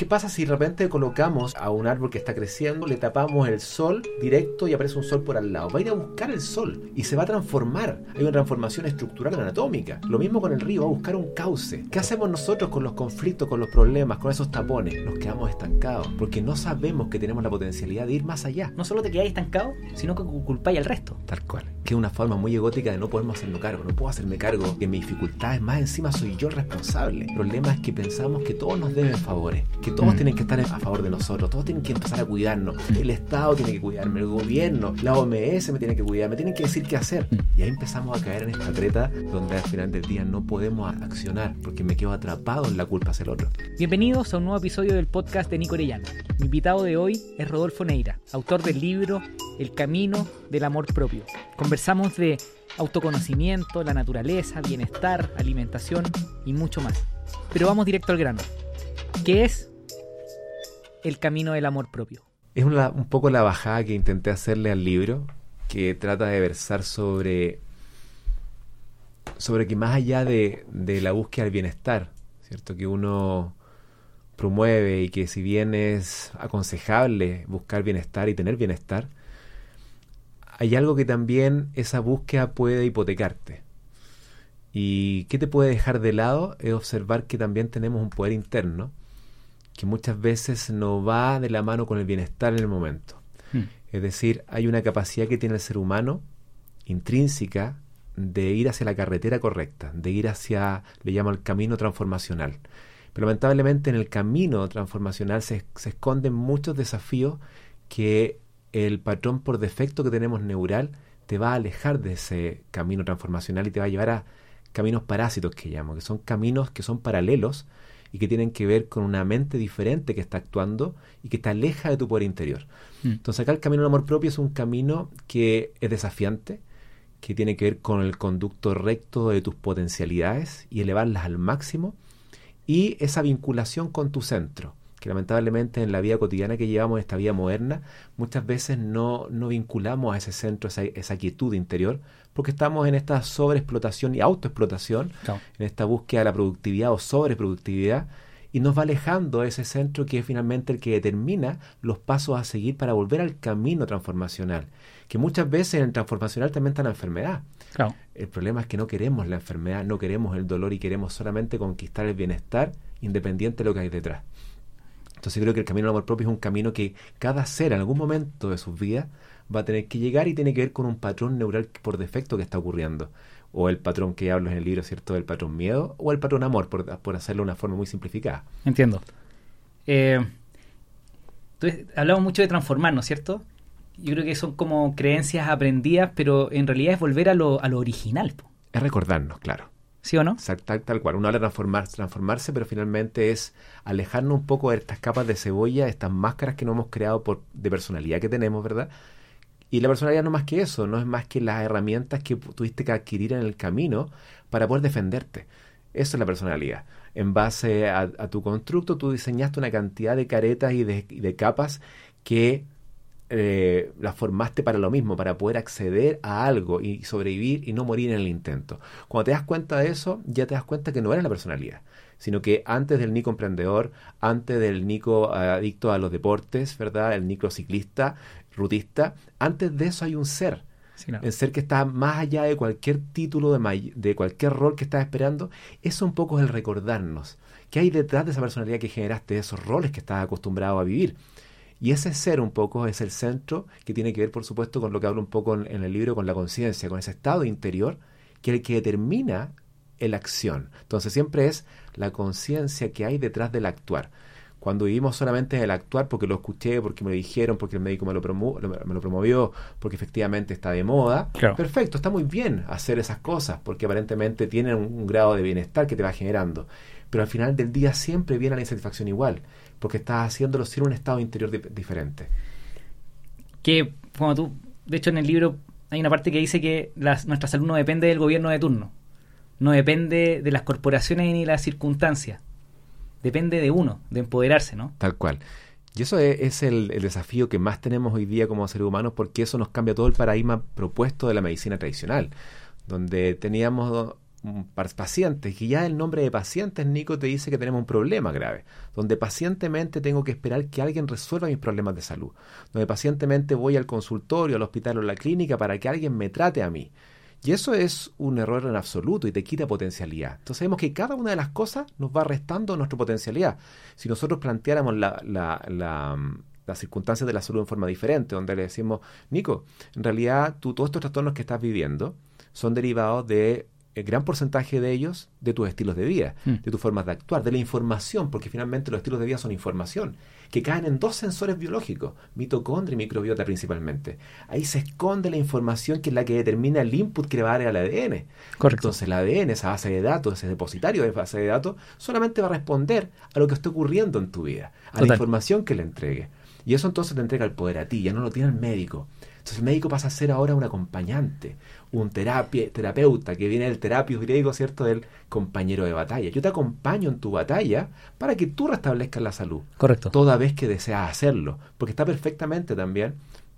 ¿Qué pasa si de repente colocamos a un árbol que está creciendo, le tapamos el sol directo y aparece un sol por al lado? Va a ir a buscar el sol y se va a transformar. Hay una transformación estructural anatómica. Lo mismo con el río, va a buscar un cauce. ¿Qué hacemos nosotros con los conflictos, con los problemas, con esos tapones? Nos quedamos estancados porque no sabemos que tenemos la potencialidad de ir más allá. No solo te quedáis estancado, sino que culpáis al resto. Tal cual. Que es una forma muy egótica de no podernos hacernos cargo. No puedo hacerme cargo de mis dificultades, más encima soy yo el responsable. El problema es que pensamos que todos nos deben favores, que todos mm. tienen que estar a favor de nosotros, todos tienen que empezar a cuidarnos. El Estado tiene que cuidarme, el gobierno, la OMS me tiene que cuidar, me tienen que decir qué hacer. Mm. Y ahí empezamos a caer en esta treta donde al final del día no podemos accionar porque me quedo atrapado en la culpa hacia el otro. Bienvenidos a un nuevo episodio del podcast de Nico Orellana. Mi invitado de hoy es Rodolfo Neira, autor del libro El Camino del Amor Propio. Conversamos de autoconocimiento, la naturaleza, bienestar, alimentación y mucho más. Pero vamos directo al grano. ¿Qué es el camino del amor propio? Es un poco la bajada que intenté hacerle al libro, que trata de versar sobre, sobre que más allá de, de la búsqueda del bienestar, ¿cierto? Que uno promueve y que si bien es aconsejable buscar bienestar y tener bienestar, hay algo que también esa búsqueda puede hipotecarte. ¿Y qué te puede dejar de lado? Es observar que también tenemos un poder interno que muchas veces no va de la mano con el bienestar en el momento. Hmm. Es decir, hay una capacidad que tiene el ser humano intrínseca de ir hacia la carretera correcta, de ir hacia, le llamo el camino transformacional. Pero lamentablemente en el camino transformacional se, se esconden muchos desafíos que el patrón por defecto que tenemos neural te va a alejar de ese camino transformacional y te va a llevar a caminos parásitos que llamo, que son caminos que son paralelos y que tienen que ver con una mente diferente que está actuando y que te aleja de tu poder interior. Mm. Entonces acá el camino del amor propio es un camino que es desafiante, que tiene que ver con el conducto recto de tus potencialidades y elevarlas al máximo y esa vinculación con tu centro que lamentablemente en la vida cotidiana que llevamos, esta vida moderna, muchas veces no, no vinculamos a ese centro, esa, esa quietud interior, porque estamos en esta sobreexplotación y autoexplotación, en esta búsqueda de la productividad o sobreproductividad, y nos va alejando de ese centro que es finalmente el que determina los pasos a seguir para volver al camino transformacional, que muchas veces en el transformacional también está la enfermedad. El problema es que no queremos la enfermedad, no queremos el dolor y queremos solamente conquistar el bienestar independiente de lo que hay detrás. Entonces creo que el camino al amor propio es un camino que cada ser en algún momento de sus vidas va a tener que llegar y tiene que ver con un patrón neural por defecto que está ocurriendo. O el patrón que hablo en el libro, ¿cierto? El patrón miedo o el patrón amor, por, hacerlo de una forma muy simplificada. Entiendo. Eh, entonces, hablamos mucho de transformarnos, ¿cierto? Yo creo que son como creencias aprendidas, pero en realidad es volver a lo, a lo original. Es recordarnos, claro. ¿Sí o no? Tal, tal cual. Uno habla de transformarse, transformarse, pero finalmente es alejarnos un poco de estas capas de cebolla, estas máscaras que no hemos creado por, de personalidad que tenemos, ¿verdad? Y la personalidad no es más que eso, no es más que las herramientas que tuviste que adquirir en el camino para poder defenderte. Eso es la personalidad. En base a, tu constructo, tú diseñaste una cantidad de caretas y de, capas que eh, la formaste para lo mismo, para poder acceder a algo y sobrevivir y no morir en el intento. Cuando te das cuenta de eso, ya te das cuenta que no eres la personalidad, sino que antes del Nico emprendedor, antes del Nico adicto a los deportes, ¿verdad? El Nico ciclista, rutista, antes de eso hay un ser. El ser que está más allá de cualquier título, de, de cualquier rol que estás esperando, eso un poco es el recordarnos. ¿Qué hay detrás de esa personalidad que generaste, de esos roles que estás acostumbrado a vivir? Y ese ser un poco es el centro que tiene que ver, por supuesto, con lo que hablo un poco en, el libro, con la conciencia, con ese estado interior que es el que determina la acción. Entonces siempre es la conciencia que hay detrás del actuar. Cuando vivimos solamente en el actuar porque lo escuché, porque me lo dijeron, porque el médico me lo, me lo promovió, porque efectivamente está de moda, perfecto, está muy bien hacer esas cosas, porque aparentemente tienen un grado de bienestar que te va generando. Pero al final del día siempre viene la insatisfacción igual porque estás haciéndolo sin un estado interior diferente. Que, como tú, de hecho en el libro hay una parte que dice que nuestra salud no depende del gobierno de turno, no depende de las corporaciones ni las circunstancias, depende de uno, de empoderarse, ¿no? Tal cual. Y eso es, el, desafío que más tenemos hoy día como seres humanos porque eso nos cambia todo el paradigma propuesto de la medicina tradicional, donde teníamos pacientes, que ya el nombre de pacientes, Nico, te dice que tenemos un problema grave, donde pacientemente tengo que esperar que alguien resuelva mis problemas de salud, donde pacientemente voy al consultorio, al hospital o a la clínica para que alguien me trate a mí. Y eso es un error en absoluto y te quita potencialidad. Entonces sabemos que cada una de las cosas nos va restando nuestra potencialidad. Si nosotros planteáramos la, la, la, las circunstancias de la salud en forma diferente, donde le decimos, Nico, en realidad tú todos estos trastornos que estás viviendo son derivados de el gran porcentaje de ellos de tus estilos de vida, mm. de tus formas de actuar, de la información, porque finalmente los estilos de vida son información, que caen en dos sensores biológicos, mitocondria y microbiota principalmente. Ahí se esconde la información que es la que determina el input que le va a dar al ADN. Correcto. Entonces el ADN, esa base de datos, ese depositario de base de datos, solamente va a responder a lo que está ocurriendo en tu vida, a la información que le entregue. Y eso entonces te entrega el poder a ti, ya no lo tiene el médico. Entonces el médico pasa a ser ahora un acompañante, un terapia, terapeuta, que viene del terapio griego, ¿cierto? Del compañero de batalla. Yo te acompaño en tu batalla para que tú restablezcas la salud. Correcto. Toda vez que deseas hacerlo. Porque está perfectamente también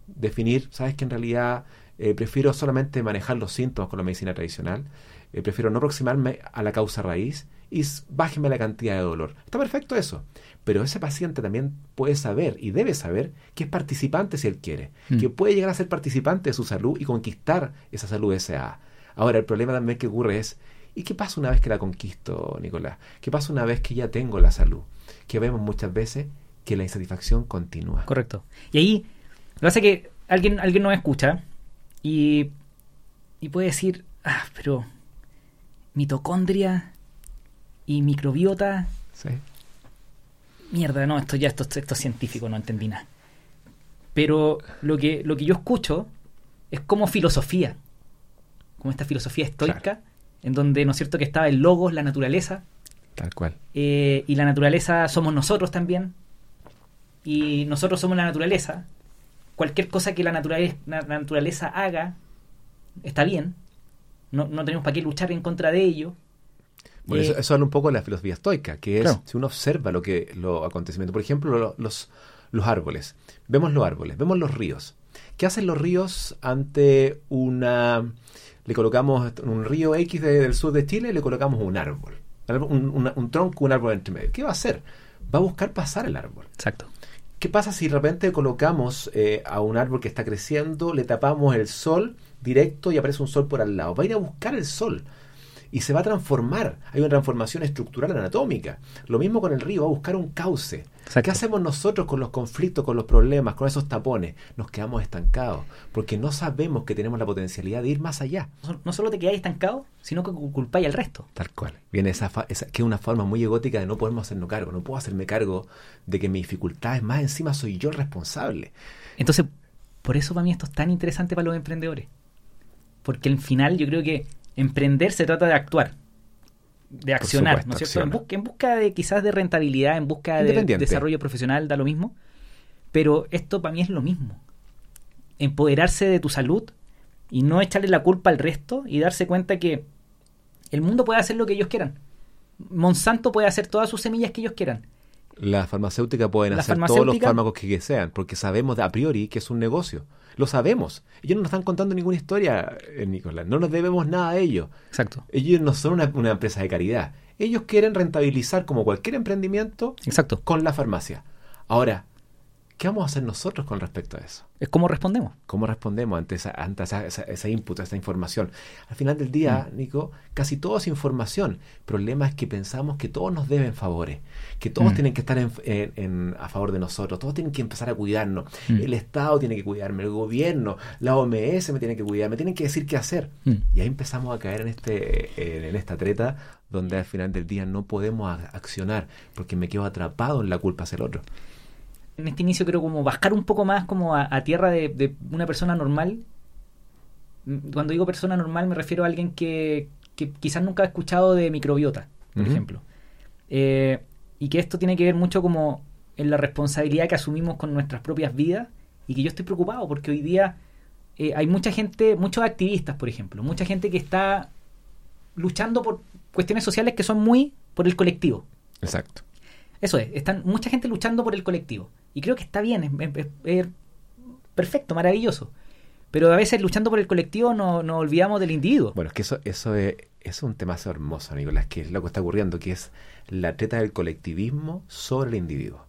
definir, sabes que en realidad eh, prefiero solamente manejar los síntomas con la medicina tradicional, eh, prefiero no aproximarme a la causa raíz y bájeme la cantidad de dolor. Está perfecto eso. Pero ese paciente también puede saber y debe saber que es participante si él quiere, mm. que puede llegar a ser participante de su salud y conquistar esa salud SA. Ahora, el problema también que ocurre es, ¿y qué pasa una vez que la conquisto, Nicolás? ¿Qué pasa una vez que ya tengo la salud? Que vemos muchas veces que la insatisfacción continúa. Correcto. Y ahí, lo que pasa es que alguien, alguien nos escucha y, y puede decir, ah, pero mitocondria y microbiota. Sí mierda, no, esto ya esto, esto es científico, no entendí nada. Pero lo que, lo que yo escucho es como filosofía, como esta filosofía estoica, en donde, ¿no es cierto?, que estaba el logos, la naturaleza. Tal cual. Eh, y la naturaleza somos nosotros también. Y nosotros somos la naturaleza. Cualquier cosa que la naturaleza, la naturaleza haga está bien. No, no tenemos para qué luchar en contra de ello. Bueno, eso, eso, habla un poco de la filosofía estoica, que es si uno observa lo que los acontecimientos, por ejemplo, los, los árboles. Vemos los árboles, vemos los ríos. ¿Qué hacen los ríos ante una... Le colocamos un río X del sur de Chile, le colocamos un árbol, un, un, tronco, un árbol entre medio. ¿Qué va a hacer? Va a buscar pasar el árbol. Exacto. ¿Qué pasa si de repente colocamos eh, a un árbol que está creciendo, le tapamos el sol directo y aparece un sol por al lado? Va a ir a buscar el sol y se va a transformar. Hay una transformación estructural anatómica. Lo mismo con el río, va a buscar un cauce. ¿Qué hacemos nosotros con los conflictos, con los problemas, con esos tapones? Nos quedamos estancados porque no sabemos que tenemos la potencialidad de ir más allá. No solo te quedáis estancado, sino que culpáis al resto. Tal cual. Viene esa, esa, que es una forma muy egótica de no podernos hacernos cargo. No puedo hacerme cargo de que mis dificultades, más encima soy yo el responsable. Entonces, por eso para mí esto es tan interesante para los emprendedores. Porque al final yo creo que emprender se trata de actuar, de accionar, ¿no es cierto? En busca, en busca, de quizás de rentabilidad, en busca de desarrollo profesional, da lo mismo. Pero esto para mí es lo mismo. Empoderarse de tu salud y no echarle la culpa al resto y darse cuenta que el mundo puede hacer lo que ellos quieran. Monsanto puede hacer todas sus semillas que ellos quieran. La farmacéutica pueden hacer todos los fármacos que sean, porque sabemos a priori que es un negocio. Lo sabemos. Ellos no nos están contando ninguna historia, eh, Nicolás. No nos debemos nada a ellos. Exacto. Ellos no son una, una, empresa de caridad. Ellos quieren rentabilizar como cualquier emprendimiento Exacto. con la farmacia. Ahora, ¿Qué vamos a hacer nosotros con respecto a eso? Es cómo respondemos. ¿Cómo respondemos ante esa, ante esa, esa, input, esa información? Al final del día, mm. Nico, casi todo es información. El problema es que pensamos que todos nos deben favores, que todos mm. tienen que estar en, a favor de nosotros, todos tienen que empezar a cuidarnos. Mm. El Estado tiene que cuidarme, el gobierno, la OMS me tiene que cuidar, me tienen que decir qué hacer. Y ahí empezamos a caer en, este, en esta treta donde al final del día no podemos accionar porque me quedo atrapado en la culpa hacia el otro en este inicio creo como bajar un poco más como a, tierra de, una persona normal. Mm, cuando digo persona normal me refiero a alguien que, quizás nunca ha escuchado de microbiota, por ejemplo. Eh, y que esto tiene que ver mucho como en la responsabilidad que asumimos con nuestras propias vidas y que yo estoy preocupado porque hoy día eh, hay mucha gente, muchos activistas, por ejemplo, mucha gente que está luchando por cuestiones sociales que son muy por el colectivo. Exacto. Eso es, están mucha gente luchando por el colectivo. Y creo que está bien, es, perfecto, maravilloso. Pero a veces luchando por el colectivo no- nos olvidamos del individuo. Bueno, es que eso, eso es, es un tema hermoso, Nicolás, que es lo que está ocurriendo, que es la treta del colectivismo sobre el individuo.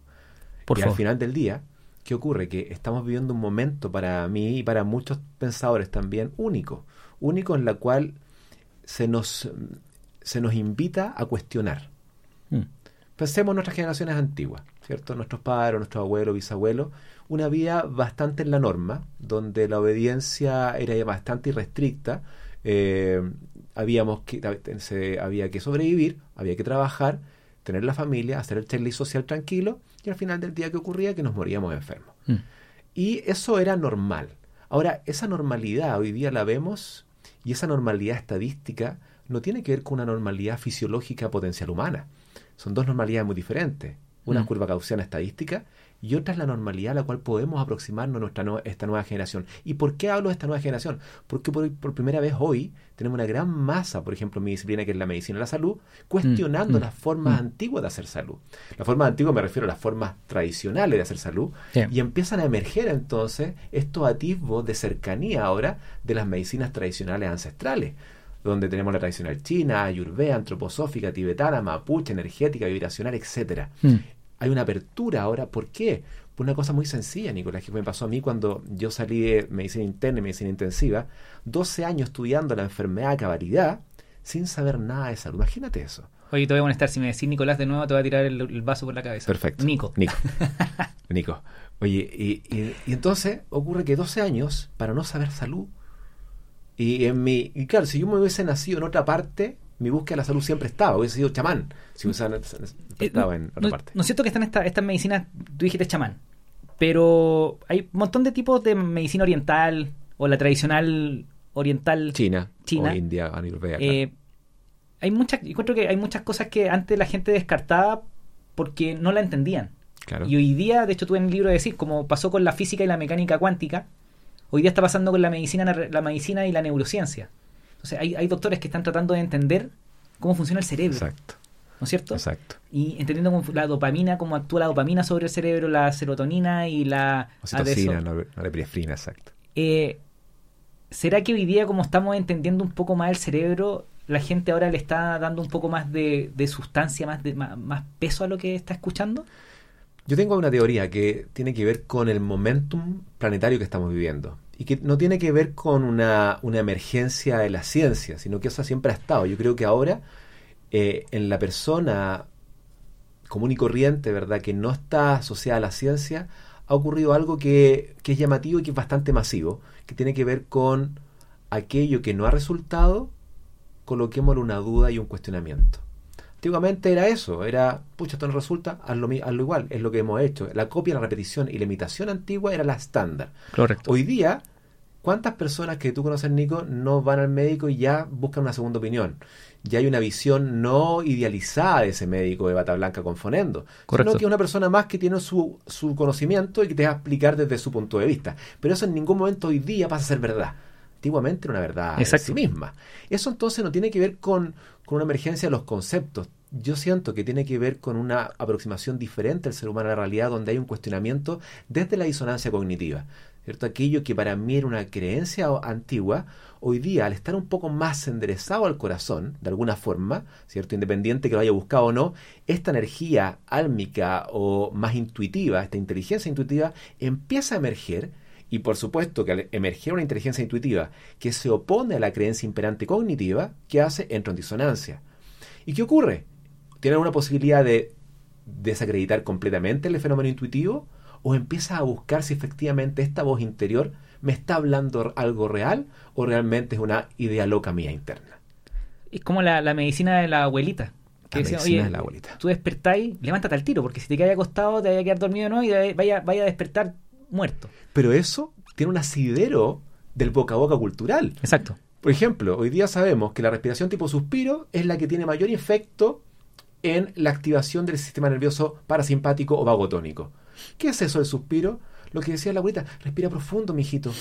Por y favor. al final del día, ¿qué ocurre? Que estamos viviendo un momento para mí y para muchos pensadores también único. Único en la cual se nos, se nos invita a cuestionar. Pensemos en nuestras generaciones antiguas, ¿cierto? Nuestros padres, nuestros abuelos, bisabuelos, una vida bastante en la norma, donde la obediencia era bastante irrestricta, eh, habíamos que, se- había que sobrevivir, había que trabajar, tener la familia, hacer el checklist social tranquilo, y al final del día que ocurría que nos moríamos enfermos. Mm. Y eso era normal. Ahora, esa normalidad hoy día la vemos y esa normalidad estadística no tiene que ver con una normalidad fisiológica potencial humana. Son dos normalidades muy diferentes. Una es Mm. curva gaussiana estadística y otra es la normalidad a la cual podemos aproximarnos nuestra nue- esta nueva generación. ¿Y por qué hablo de esta nueva generación? Porque por, por primera vez hoy tenemos una gran masa, por ejemplo, en mi disciplina que es la medicina de la salud, cuestionando mm, las formas mm. antiguas de hacer salud. Las formas antiguas me refiero a las formas tradicionales de hacer salud, y empiezan a emerger entonces estos atisbos de cercanía ahora de las medicinas tradicionales ancestrales, donde tenemos la tradicional china, ayurveda, antroposófica, tibetana, mapuche, energética, vibracional, etcétera. Mm. Hay una apertura ahora, ¿por qué? Por una cosa muy sencilla, Nicolás, que me pasó a mí cuando yo salí de medicina interna y medicina intensiva, 12 años estudiando la enfermedad a cabalidad, sin saber nada de salud. Imagínate eso. Oye, te voy a molestar. Si me decís Nicolás de nuevo, te voy a tirar el, el vaso por la cabeza. Perfecto. Nico. Nico. Nico. Oye, y, y- y entonces ocurre que 12 años para no saber salud. Y en mi. Y claro, si yo me hubiese nacido en otra parte, mi búsqueda de la salud siempre estaba. Hubiese sido chamán. Si hubiese Eh, estado en otra no, parte. no es cierto que están esta- estas medicinas, tú dijiste chamán, pero hay un montón de tipos de medicina oriental o la tradicional oriental. China, China. o India, Ayurveda. claro. Eh, hay muchas, encuentro que hay muchas cosas que antes la gente descartaba porque no la entendían. claro. Y hoy día, de hecho, tuve en el libro de decir, como pasó con la física y la mecánica cuántica, hoy día está pasando con la medicina, la medicina y la neurociencia. Entonces, hay, hay doctores que están tratando de entender cómo funciona el cerebro, Exacto, ¿no es cierto? exacto. Y entendiendo cómo la dopamina, cómo actúa la dopamina sobre el cerebro, la serotonina y la no, norepinefrina, exacto. eh, ¿Será que hoy día, como estamos entendiendo un poco más el cerebro, la gente ahora le está dando un poco más de, de sustancia, más, de, más, más peso a lo que está escuchando? Yo tengo una teoría que tiene que ver con el momentum planetario que estamos viviendo y que no tiene que ver con una, una emergencia de la ciencia, sino que eso siempre ha estado. Yo creo que ahora eh, en la persona común y corriente, ¿verdad?, que no está asociada a la ciencia, ha ocurrido algo que, que es llamativo y que es bastante masivo, que tiene que ver con aquello que no ha resultado, coloquémosle una duda y un cuestionamiento. Antiguamente era eso, era, pucha, esto no resulta, hazlo, hazlo igual, es lo que hemos hecho. La copia, la repetición y la imitación antigua era la estándar. Correcto. Hoy día, ¿cuántas personas que tú conoces, Nico, no van al médico y ya buscan una segunda opinión? Ya hay una visión no idealizada de ese médico de bata blanca con fonendo, Correcto. sino que es una persona más que tiene su, su conocimiento y que te va a explicar desde su punto de vista. Pero eso en ningún momento hoy día pasa a ser verdad. Antiguamente era una verdad Exacto. en sí misma. Eso entonces no tiene que ver con, una emergencia de los conceptos. Yo siento que tiene que ver con una aproximación diferente al ser humano a la realidad, donde hay un cuestionamiento desde la disonancia cognitiva. ¿Cierto? Aquello que para mí era una creencia antigua, hoy día, al estar un poco más enderezado al corazón, de alguna forma, ¿cierto? Independiente que lo haya buscado o no, esta energía álmica o más intuitiva, esta inteligencia intuitiva, empieza a emerger y por supuesto que al emerger una inteligencia intuitiva que se opone a la creencia imperante cognitiva, ¿qué hace? Entra en disonancia. ¿Y qué ocurre? ¿Tiene alguna posibilidad de desacreditar completamente el fenómeno intuitivo? ¿O empieza a buscar si efectivamente esta voz interior me está hablando algo real o realmente es una idea loca mía interna? Es como la, la medicina de la abuelita. Que La decía, medicina oye, de la abuelita. tú despertáis, levántate al tiro, porque si te quedas acostado te vaya a quedar dormido no y vaya, vaya a despertar muerto. Pero eso tiene un asidero del boca a boca cultural. Exacto. Por ejemplo, hoy día sabemos que la respiración tipo suspiro es la que tiene mayor efecto en la activación del sistema nervioso parasimpático o vagotónico. ¿Qué es eso del suspiro? Lo que decía la abuelita, respira profundo, mijito.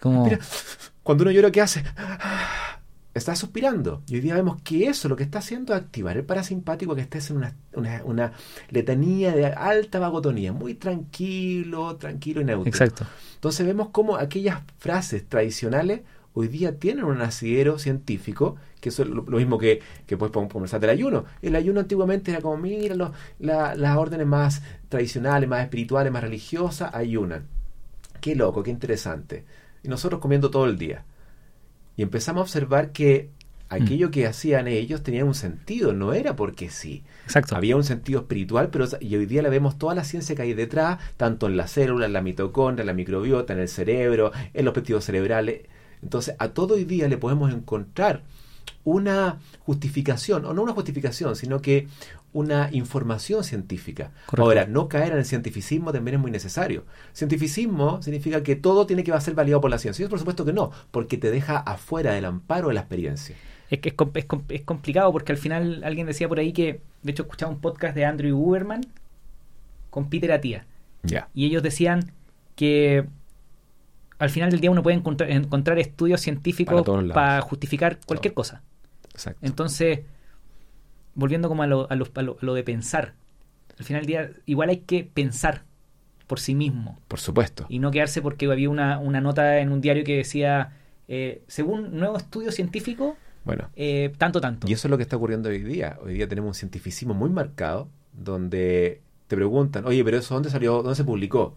Como, Respira. Cuando uno llora, ¿qué hace? Estás suspirando. Y hoy día vemos que eso lo que está haciendo es activar el parasimpático que estés en una, una, una letanía de alta vagotonía, muy tranquilo, tranquilo y neutro. Exacto. Entonces vemos cómo aquellas frases tradicionales hoy día tienen un asidero científico, que es lo, lo mismo que, que puedes conversar del ayuno. El ayuno antiguamente era como, mira, los- la- las órdenes más tradicionales, más espirituales, más religiosas, ayunan. Qué loco, qué interesante. Y nosotros comiendo todo el día. Y empezamos a observar que aquello que hacían ellos tenía un sentido, no era porque sí. Exacto. Había un sentido espiritual, pero y hoy día le vemos toda la ciencia que hay detrás, tanto en la célula, en la mitocondria, en la microbiota, en el cerebro, en los péptidos cerebrales. Entonces, a todo hoy día le podemos encontrar una justificación, o no una justificación, sino que una información científica. Correcto. Ahora, no caer en el cientificismo también es muy necesario. Cientificismo significa que todo tiene que ser validado por la ciencia. Y por supuesto que no, porque te deja afuera del amparo de la experiencia. Es que es, com- es com- es complicado porque al final alguien decía por ahí que, de hecho, escuchaba un podcast de Andrew Huberman con Peter Attia. Ya. Y ellos decían que al final del día uno puede encontrar, encontrar estudios científicos para justificar cualquier cosa. Exacto. Entonces, volviendo como a lo, a, lo, a lo- a lo de pensar, al final del día igual hay que pensar por sí mismo Por supuesto. y no quedarse porque había una, una nota en un diario que decía, eh, según nuevo estudio científico, Bueno, eh, tanto, tanto. Y eso es lo que está ocurriendo hoy día. Hoy día tenemos un cientificismo muy marcado donde te preguntan, oye, pero eso dónde salió, dónde se publicó.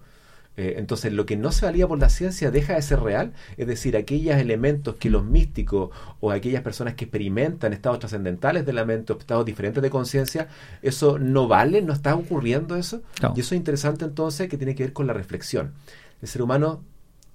Eh, entonces, lo que no se valía por la ciencia deja de ser real, es decir, aquellos elementos que los místicos o aquellas personas que experimentan estados trascendentales de la mente o estados diferentes de conciencia, eso no vale, no está ocurriendo eso. No. Y eso es interesante entonces que tiene que ver con la reflexión. El ser humano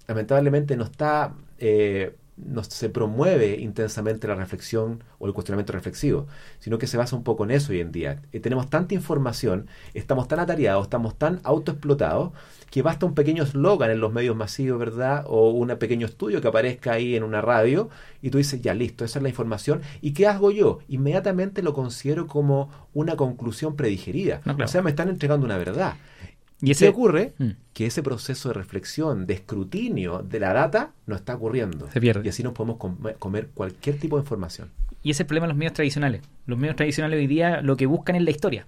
lamentablemente no está, eh, no se promueve intensamente la reflexión o el cuestionamiento reflexivo, sino que se basa un poco en eso hoy en día. Eh, tenemos tanta información, estamos tan atareados, estamos tan autoexplotados, que basta un pequeño eslogan en los medios masivos, ¿verdad? O un pequeño estudio que aparezca ahí en una radio y tú dices, ya listo, esa es la información. ¿Y qué hago yo? Inmediatamente lo considero como una conclusión predigerida. No, claro. O sea, me están entregando una verdad. Y ¿Qué ese ocurre? Mm. que ese proceso de reflexión, de escrutinio de la data no está ocurriendo. Se pierde. Y así nos podemos com- comer cualquier tipo de información. Y ese es el problema de los medios tradicionales. Los medios tradicionales hoy día lo que buscan es la historia,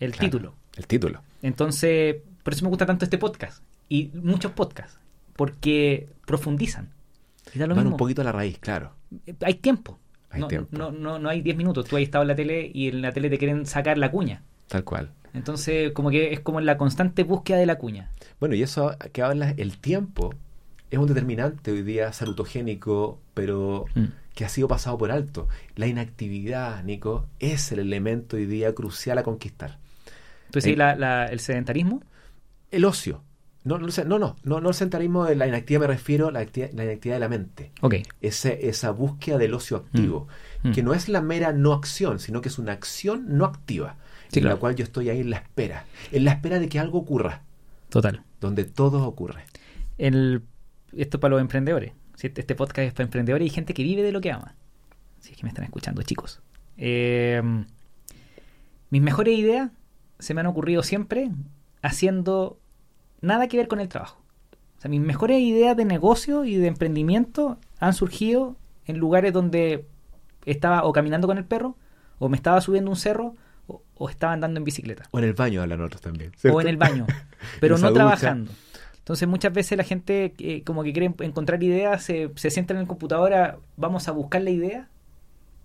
el Claro. título. El título. Entonces, por eso me gusta tanto este podcast y muchos podcasts, porque profundizan. Van mismo. un poquito a la raíz, claro. Eh, Hay tiempo. Hay no, tiempo. No, no, no hay 10 minutos. Tú has estado en la tele y en la tele te quieren sacar la cuña. Tal cual. Entonces, como que es como la constante búsqueda de la cuña. Bueno, y eso que hablas, el tiempo es un determinante hoy día salutogénico, pero Mm. que ha sido pasado por alto. La inactividad, Nico, es el elemento hoy día crucial a conquistar. Entonces, Eh, la- la- el sedentarismo, El ocio. No, no, no, no, no, no el sentarismo de la inactividad me refiero a la, la inactividad de la mente. ok. Ese- esa búsqueda del ocio activo, Mm. que no es la mera no acción, sino que es una acción no activa, Sí, en claro. la cual yo estoy ahí en la espera, en la espera de que algo ocurra, Total. donde todo ocurre. El, esto es para los emprendedores. Este este podcast es para emprendedores y gente que vive de lo que ama. Si es que me están escuchando, chicos. Eh, mis mejores ideas se me han ocurrido siempre haciendo nada que ver con el trabajo. O sea, mis mejores ideas de negocio y de emprendimiento han surgido en lugares donde estaba o caminando con el perro, o me estaba subiendo un cerro, o, estaba andando en bicicleta O en el baño hablan otros también. o en el baño, pero no trabajando. Entonces muchas veces la gente eh, como que quiere encontrar ideas, se, se sientan en el computadora, vamos a buscar la idea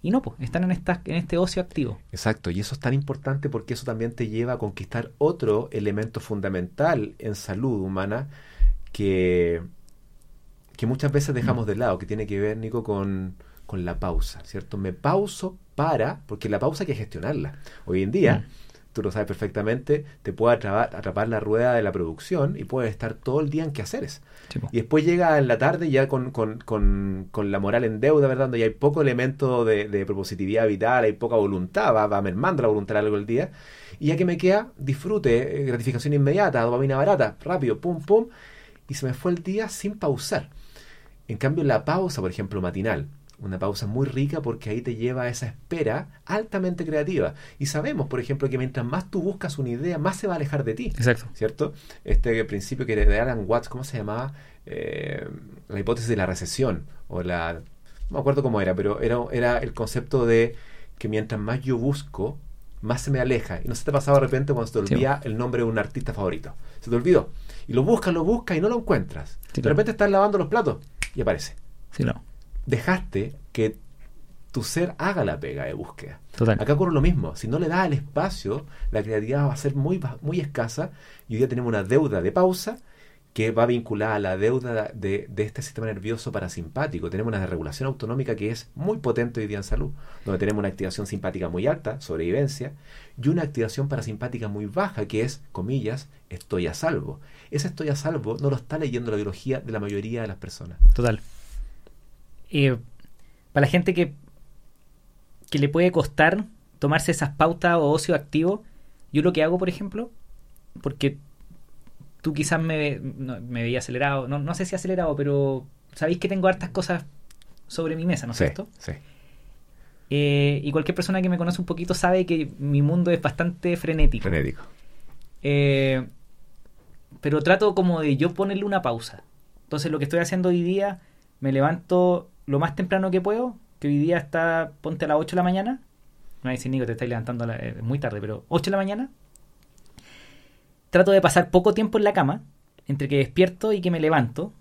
y no, pues están en, esta, en este ocio activo. Exacto, y eso es tan importante porque eso también te lleva a conquistar otro elemento fundamental en salud humana que, que muchas veces dejamos de lado, que tiene que ver, Nico, con, con la pausa, ¿cierto? Me pauso para, porque la pausa hay que gestionarla. Hoy en día, tú lo sabes perfectamente, te puede atrapar, atrapar la rueda de la producción y puedes estar todo el día en quehaceres. Sí. Y después llega en la tarde ya con, con, con, con la moral en deuda, ¿verdad? Donde ya hay poco elemento de, de propositividad vital, hay poca voluntad, va, va mermando la voluntad a lo largo del día. Y ya que me queda, disfrute, eh, gratificación inmediata, dopamina barata, rápido, pum, pum. Y se me fue el día sin pausar. En cambio, la pausa, por ejemplo, matinal, una pausa muy rica porque ahí te lleva a esa espera altamente creativa. Y sabemos, por ejemplo, que mientras más tú buscas una idea, más se va a alejar de ti. Exacto. ¿cierto? Este principio que de Alan Watts, ¿cómo se llamaba? Eh, la hipótesis de la recesión, o la, no me acuerdo cómo era, pero era, era el concepto de que mientras más yo busco, más se me aleja. Y no se te ha pasado de repente cuando se te olvida el nombre de un artista favorito. Se te olvidó. Y lo buscas, lo buscas y no lo encuentras. Sí, de repente estás lavando los platos y aparece. Sí, no. Dejaste que tu ser haga la pega de búsqueda. Total. Acá ocurre lo mismo. Si no le das el espacio, la creatividad va a ser muy, muy escasa. Y hoy día tenemos una deuda de pausa que va vinculada a la deuda de, de este sistema nervioso parasimpático. Tenemos una desregulación autonómica que es muy potente hoy día en salud, donde tenemos una activación simpática muy alta, sobrevivencia, y una activación parasimpática muy baja, que es, comillas, estoy a salvo. Ese estoy a salvo no lo está leyendo la biología de la mayoría de las personas. Total. Eh, para la gente que, que le puede costar tomarse esas pautas o ocio activo, yo lo que hago, por ejemplo, porque tú quizás me, no, me veía acelerado, no, no sé si acelerado, pero sabéis que tengo hartas cosas sobre mi mesa, ¿no es Sí, cierto? sí. Eh, y cualquier persona que me conoce un poquito sabe que mi mundo es bastante frenético. Frenético. Eh, pero trato como de yo ponerle una pausa. Entonces lo que estoy haciendo hoy día, me levanto lo más temprano que puedo, que hoy día está, ponte a las 8 de la mañana. Va a decir, Nico, te estáis levantando la- eh, muy tarde, pero 8 de la mañana. Trato de pasar poco tiempo en la cama, entre que despierto y que me levanto.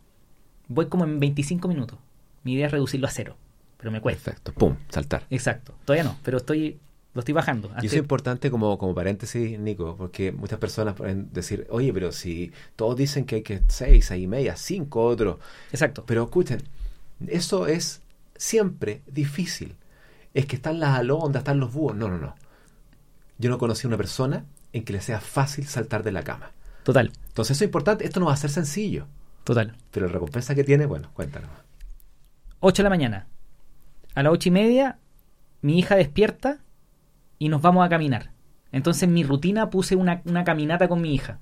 Voy como en 25 minutos. Mi idea es reducirlo a cero, pero me cuesta. Perfecto. Pum, saltar. Exacto. Todavía no, pero estoy lo estoy bajando. Y eso es importante como, como paréntesis, Nico, porque muchas personas pueden decir, oye, pero si todos dicen que hay que seis, seis y media, cinco otros, Exacto. pero escuchen, eso es siempre difícil. Es que están las alondras, están los búhos. No, no, no. Yo no conocí una persona en que le sea fácil saltar de la cama. Total, Entonces eso es importante, esto no va a ser sencillo, total. pero la recompensa que tiene, bueno, cuéntanos. 8 de la mañana. A las ocho y media, mi hija despierta y nos vamos a caminar. Entonces, en mi rutina puse una, una caminata con mi hija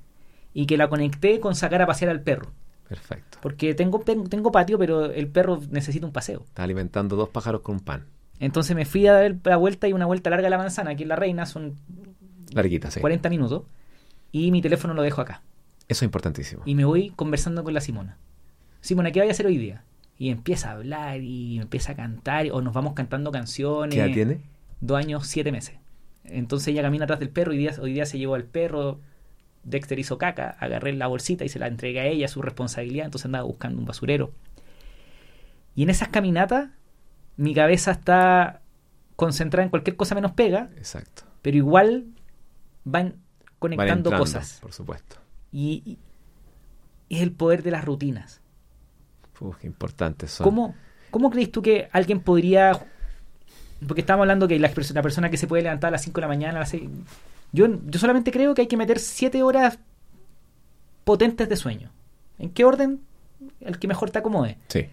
y que la conecté con sacar a pasear al perro. Perfecto. Porque tengo, tengo patio, pero el perro necesita un paseo. Está alimentando dos pájaros con un pan. Entonces me fui a dar la vuelta y una vuelta larga a la manzana, aquí en La Reina, son Larguita, sí. 40 minutos. Y mi teléfono lo dejo acá. Eso es importantísimo. Y me voy conversando con la Simona. Simona, ¿qué vaya a hacer hoy día? Y empieza a hablar y empieza a cantar, o nos vamos cantando canciones. ¿Qué edad tiene? Dos años, siete meses. Entonces ella camina atrás del perro y día, hoy día se llevó al perro. Dexter hizo caca, agarré la bolsita y se la entregué a ella, su responsabilidad. Entonces andaba buscando un basurero. Y en esas caminatas, mi cabeza está concentrada en cualquier cosa menos pega, Exacto. pero igual van Van conectando entrando, cosas. Por supuesto. Y, y es el poder de las rutinas. Uf, qué importantes son. ¿Cómo, ¿Cómo crees tú que alguien podría... Porque estamos hablando que la, perso- la persona que se puede levantar a las 5 de la mañana, a las 6... Yo, yo solamente creo que hay que meter 7 horas potentes de sueño. ¿En qué orden? El que mejor te acomode. Sí.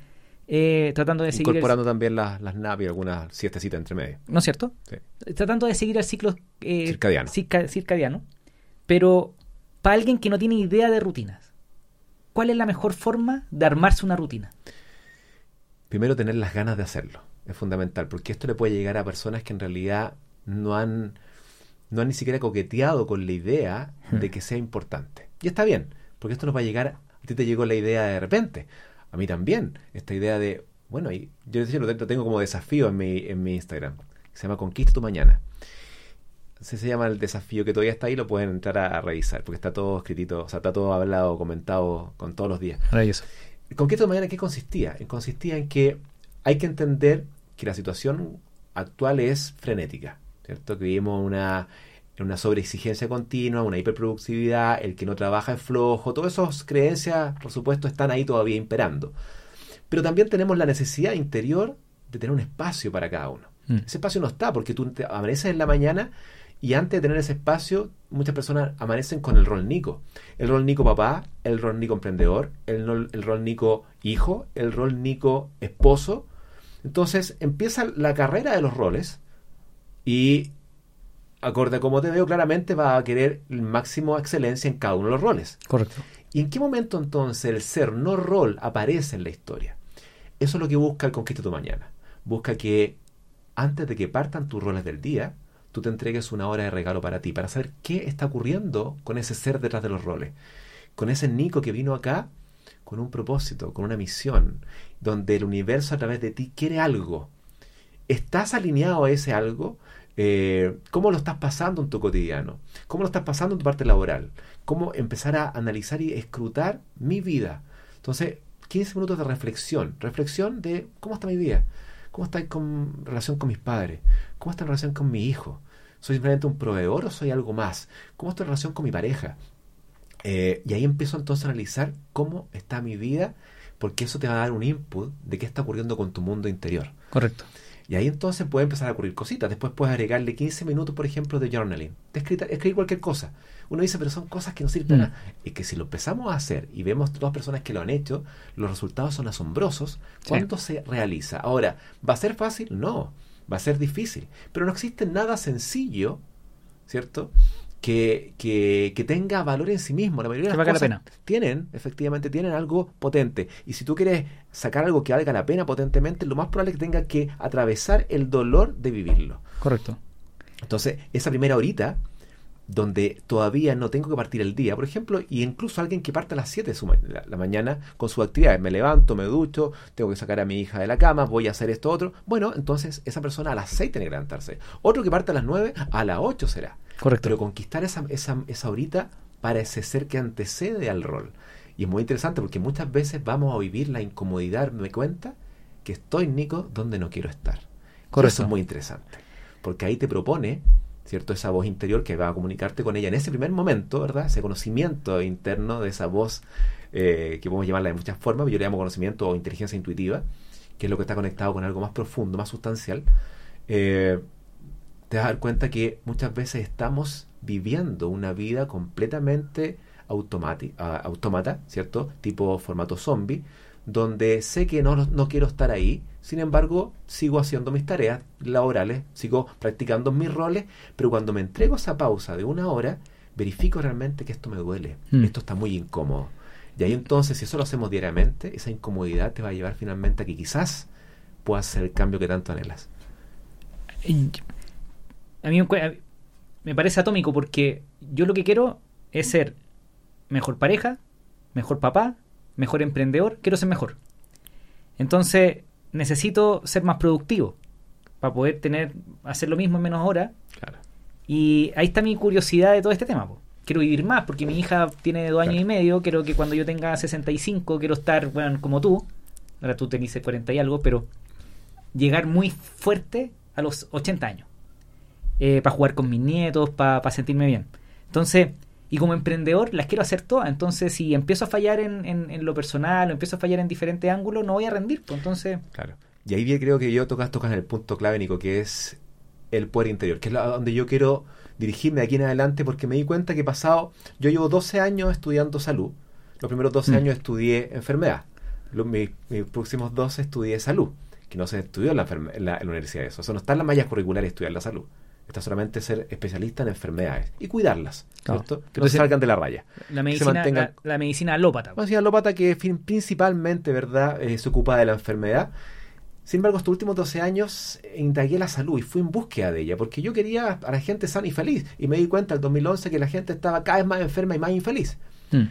Eh, tratando de seguir... el- Incorporando también las, las naves y algunas siestecitas entre medio. ¿No es cierto? Sí. Tratando de seguir el ciclo eh, Circadiano. circa- circadiano. Pero para alguien que no tiene idea de rutinas, ¿cuál es la mejor forma de armarse una rutina? Primero, tener las ganas de hacerlo. Es fundamental, porque esto le puede llegar a personas que en realidad no han, no han ni siquiera coqueteado con la idea de que sea importante. Y está bien, porque esto nos va a llegar, a ti te llegó la idea de repente, a mí también, esta idea de, bueno, y yo decía, lo tengo- como desafío en mi, en mi Instagram, que se llama Conquista tu Mañana. Así se llama el desafío que todavía está ahí, lo pueden entrar a, a revisar, porque está todo escritito, o sea, está todo hablado, comentado con todos los días. Maravilloso. ¿Con qué mañana qué consistía? Consistía en que hay que entender que la situación actual es frenética, ¿cierto? Que vivimos una, una sobreexigencia continua, una hiperproductividad, el que no trabaja es flojo, todas esas creencias, por supuesto, están ahí todavía imperando. Pero también tenemos la necesidad interior de tener un espacio para cada uno. Mm. Ese espacio no está porque tú te amaneces en la mañana y antes de tener ese espacio, muchas personas amanecen con el rol Nico. El rol Nico papá, el rol Nico emprendedor, el rol Nico hijo, el rol Nico esposo. Entonces empieza la carrera de los roles y acorde a como te veo claramente va a querer el máximo excelencia en cada uno de los roles. Correcto. ¿Y en qué momento entonces el ser no rol aparece en la historia? Eso es lo que busca el Conquista tu Mañana. Busca que antes de que partan tus roles del día, tú te entregues una hora de regalo para ti, para saber qué está ocurriendo con ese ser detrás de los roles. Con ese Nico que vino acá con un propósito, con una misión, donde el universo a través de ti quiere algo. ¿Estás alineado a ese algo? Eh, ¿Cómo lo estás pasando en tu cotidiano? ¿Cómo lo estás pasando en tu parte laboral? ¿Cómo empezar a analizar y escrutar mi vida? Entonces, 15 minutos de reflexión. Reflexión de cómo está mi vida. ¿Cómo está en relación con mis padres? ¿Cómo está en relación con mi hijo? ¿Soy simplemente un proveedor o soy algo más? ¿Cómo está en relación con mi pareja? Eh, y ahí empiezo entonces a analizar cómo está mi vida, porque eso te va a dar un input de qué está ocurriendo con tu mundo interior. Correcto. Y ahí entonces puede empezar a ocurrir cositas. Después puedes agregarle 15 minutos, por ejemplo, de journaling, de escribir cualquier cosa. Uno dice, pero son cosas que no sirven mm. nada. Y que si lo empezamos a hacer y vemos dos personas que lo han hecho, los resultados son asombrosos. ¿Cuánto se realiza? Ahora, ¿va a ser fácil? No, va a ser difícil. Pero no existe nada sencillo, ¿cierto? Que, que, tenga valor en sí mismo. La mayoría de las cosas la pena. tienen, efectivamente, tienen algo potente. Y si tú quieres sacar algo que valga la pena potentemente, lo más probable es que tenga que atravesar el dolor de vivirlo. Correcto. Entonces, esa primera horita, donde todavía no tengo que partir el día, por ejemplo, y incluso alguien que parte a las 7 de la, mañana con sus actividades, me levanto, me ducho, tengo que sacar a mi hija de la cama, voy a hacer esto otro, bueno, entonces esa persona a las 6 tiene que levantarse. Otro que parte a las 9, a las 8 será. Correcto. Pero conquistar esa, esa, esa horita para ese ser que antecede al rol. Y es muy interesante porque muchas veces vamos a vivir la incomodidad, me cuenta que estoy, Nico, donde no quiero estar. Correcto. Eso es muy interesante. Porque ahí te propone, ¿cierto? Esa voz interior que va a comunicarte con ella en ese primer momento, ¿verdad? Ese conocimiento interno de esa voz, eh, que podemos llamarla de muchas formas, yo le llamo conocimiento o inteligencia intuitiva, que es lo que está conectado con algo más profundo, más sustancial. Eh, te vas a dar cuenta que muchas veces estamos viviendo una vida completamente automata, ¿cierto? Tipo formato zombie, donde sé que no, no quiero estar ahí, sin embargo, sigo haciendo mis tareas laborales, sigo practicando mis roles, pero cuando me entrego esa pausa de una hora, verifico realmente que esto me duele, mm. esto está muy incómodo. Y ahí entonces, si eso lo hacemos diariamente, esa incomodidad te va a llevar finalmente a que quizás puedas hacer el cambio que tanto anhelas a mí me parece atómico porque yo lo que quiero es ser mejor pareja, mejor papá, mejor emprendedor, quiero ser mejor. Entonces necesito ser más productivo para poder tener hacer lo mismo en menos horas. Y ahí está mi curiosidad de todo este tema. Quiero vivir más porque mi hija tiene dos años y medio, quiero que cuando yo tenga 65 quiero estar, bueno, como tú. Ahora tú tenés 40 y algo, pero llegar muy fuerte a los 80 años. Eh, para jugar con mis nietos, para sentirme bien. Entonces, y como emprendedor las quiero hacer todas. Entonces, si empiezo a fallar en, lo personal o empiezo a fallar en diferentes ángulos, no voy a rendir. Pues, entonces... Claro. Y ahí creo que yo tocas, tocas en el punto clave, Nico, que es el poder interior, que es donde yo quiero dirigirme de aquí en adelante porque me di cuenta que he pasado, yo llevo 12 años estudiando salud, los primeros 12 mm. años estudié enfermedad, los, mis, próximos 12 estudié salud, que no se estudió en la, en la, universidad de eso, eso no está en las mallas curriculares estudiar la salud está solamente ser especialista en enfermedades y cuidarlas, ¿cierto? Que no se salgan de la raya. La medicina, la, medicina alópata. La medicina alópata que principalmente, ¿verdad?, eh, se ocupa de la enfermedad. Sin embargo, estos últimos 12 años eh, indagué la salud y fui en búsqueda de ella, porque yo quería a la gente sana y feliz. Y me di cuenta en el 2011 que la gente estaba cada vez más enferma y más infeliz. Mm.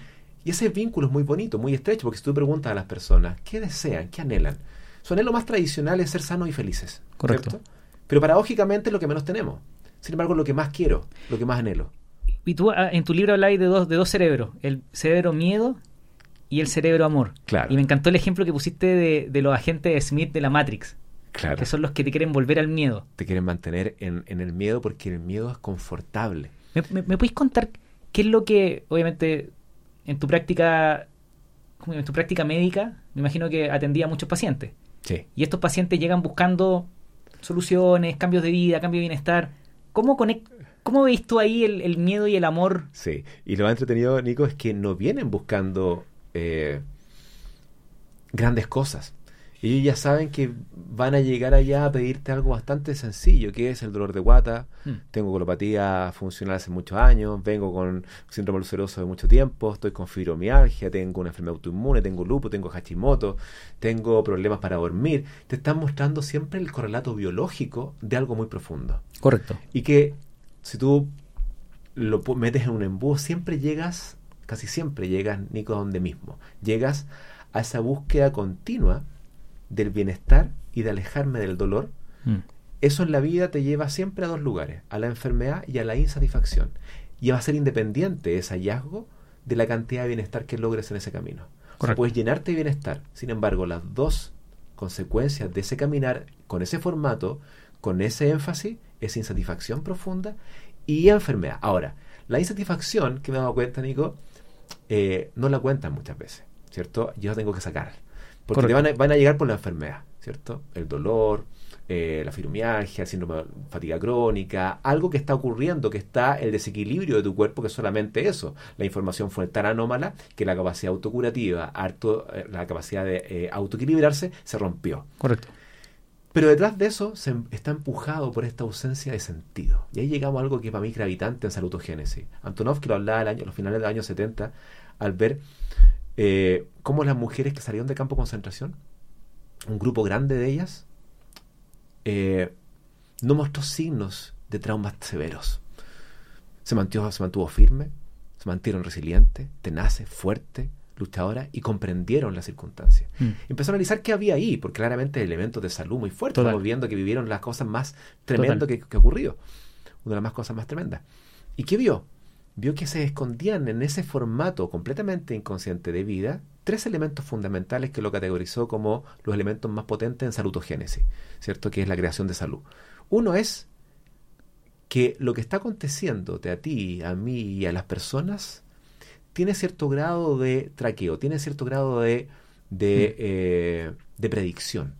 Y ese vínculo es muy bonito, muy estrecho, porque si tú preguntas a las personas, ¿qué desean? ¿Qué anhelan? Su anhelo más tradicional es ser sanos y felices. Correcto. Pero paradójicamente es lo que menos tenemos. Sin embargo, lo que más quiero, lo que más anhelo. Y tú ah, en tu libro habláis de dos, de dos cerebros, el cerebro miedo y el cerebro amor. Claro. Y me encantó el ejemplo que pusiste de, los agentes de Smith de la Matrix. Claro. Que son los que te quieren volver al miedo. Te quieren mantener en, el miedo porque el miedo es confortable. ¿Me, me, podéis contar qué es lo que, obviamente, en tu práctica, en tu práctica médica, me imagino que atendía a muchos pacientes? Sí. Y estos pacientes llegan buscando soluciones, cambios de vida, cambio de bienestar. ¿Cómo, cómo veis tú ahí el, miedo y el amor? Sí, y lo más entretenido, Nico, es que no vienen buscando eh, grandes cosas ellos ya saben que van a llegar allá a pedirte algo bastante sencillo, que es el dolor de guata. Hmm. Tengo colopatía funcional hace muchos años, vengo con síndrome ulceroso de mucho tiempo, estoy con fibromialgia, tengo una enfermedad autoinmune, tengo lupus, tengo Hashimoto, tengo problemas para dormir. Te están mostrando siempre el correlato biológico de algo muy profundo. Correcto. Y que si tú lo metes en un embudo, siempre llegas casi siempre llegas, Nico, a donde mismo. Llegas a esa búsqueda continua del bienestar y de alejarme del dolor. Mm. Eso en la vida te lleva siempre a dos lugares, a la enfermedad y a la insatisfacción. Y va a ser independiente ese hallazgo de la cantidad de bienestar que logres en ese camino. O sea, puedes llenarte de bienestar. Sin embargo, las dos consecuencias de ese caminar con ese formato, con ese énfasis, es insatisfacción profunda y enfermedad. Ahora, la insatisfacción, que me he dado cuenta, Nico, eh, no la cuentan muchas veces, ¿cierto? Yo la tengo que sacar. Porque te van a, van a llegar por la enfermedad, ¿cierto? El dolor, eh, la fibromialgia, el síndrome de fatiga crónica, algo que está ocurriendo, que está el desequilibrio de tu cuerpo, que es solamente eso. La información fue tan anómala que la capacidad autocurativa, harto, eh, la capacidad de eh, autoequilibrarse, se rompió. Correcto. Pero detrás de eso se em- está empujado por esta ausencia de sentido. Y ahí llegamos a algo que para mí es gravitante en salutogénesis. Antonov, que lo hablaba el año, a los finales de los años 70, al ver eh, cómo las mujeres que salieron de campo de concentración, un grupo grande de ellas, eh, no mostró signos de traumas severos. Se mantuvo, se mantuvo firme, se mantuvieron resilientes, tenaces, fuertes, luchadoras y comprendieron las circunstancias. Mm. Empezó a analizar qué había ahí, porque claramente elementos de salud muy fuertes. Total. Estamos viendo que vivieron las cosas más tremendas que, que ha ocurrido. Una de las más cosas más tremendas. ¿Y qué vio? Vio que se escondían en ese formato completamente inconsciente de vida tres elementos fundamentales que lo categorizó como los elementos más potentes en salutogénesis, ¿cierto? Que es la creación de salud. Uno es que lo que está aconteciéndote a ti, a mí y a las personas tiene cierto grado de traqueo, tiene cierto grado de, de, eh, de predicción.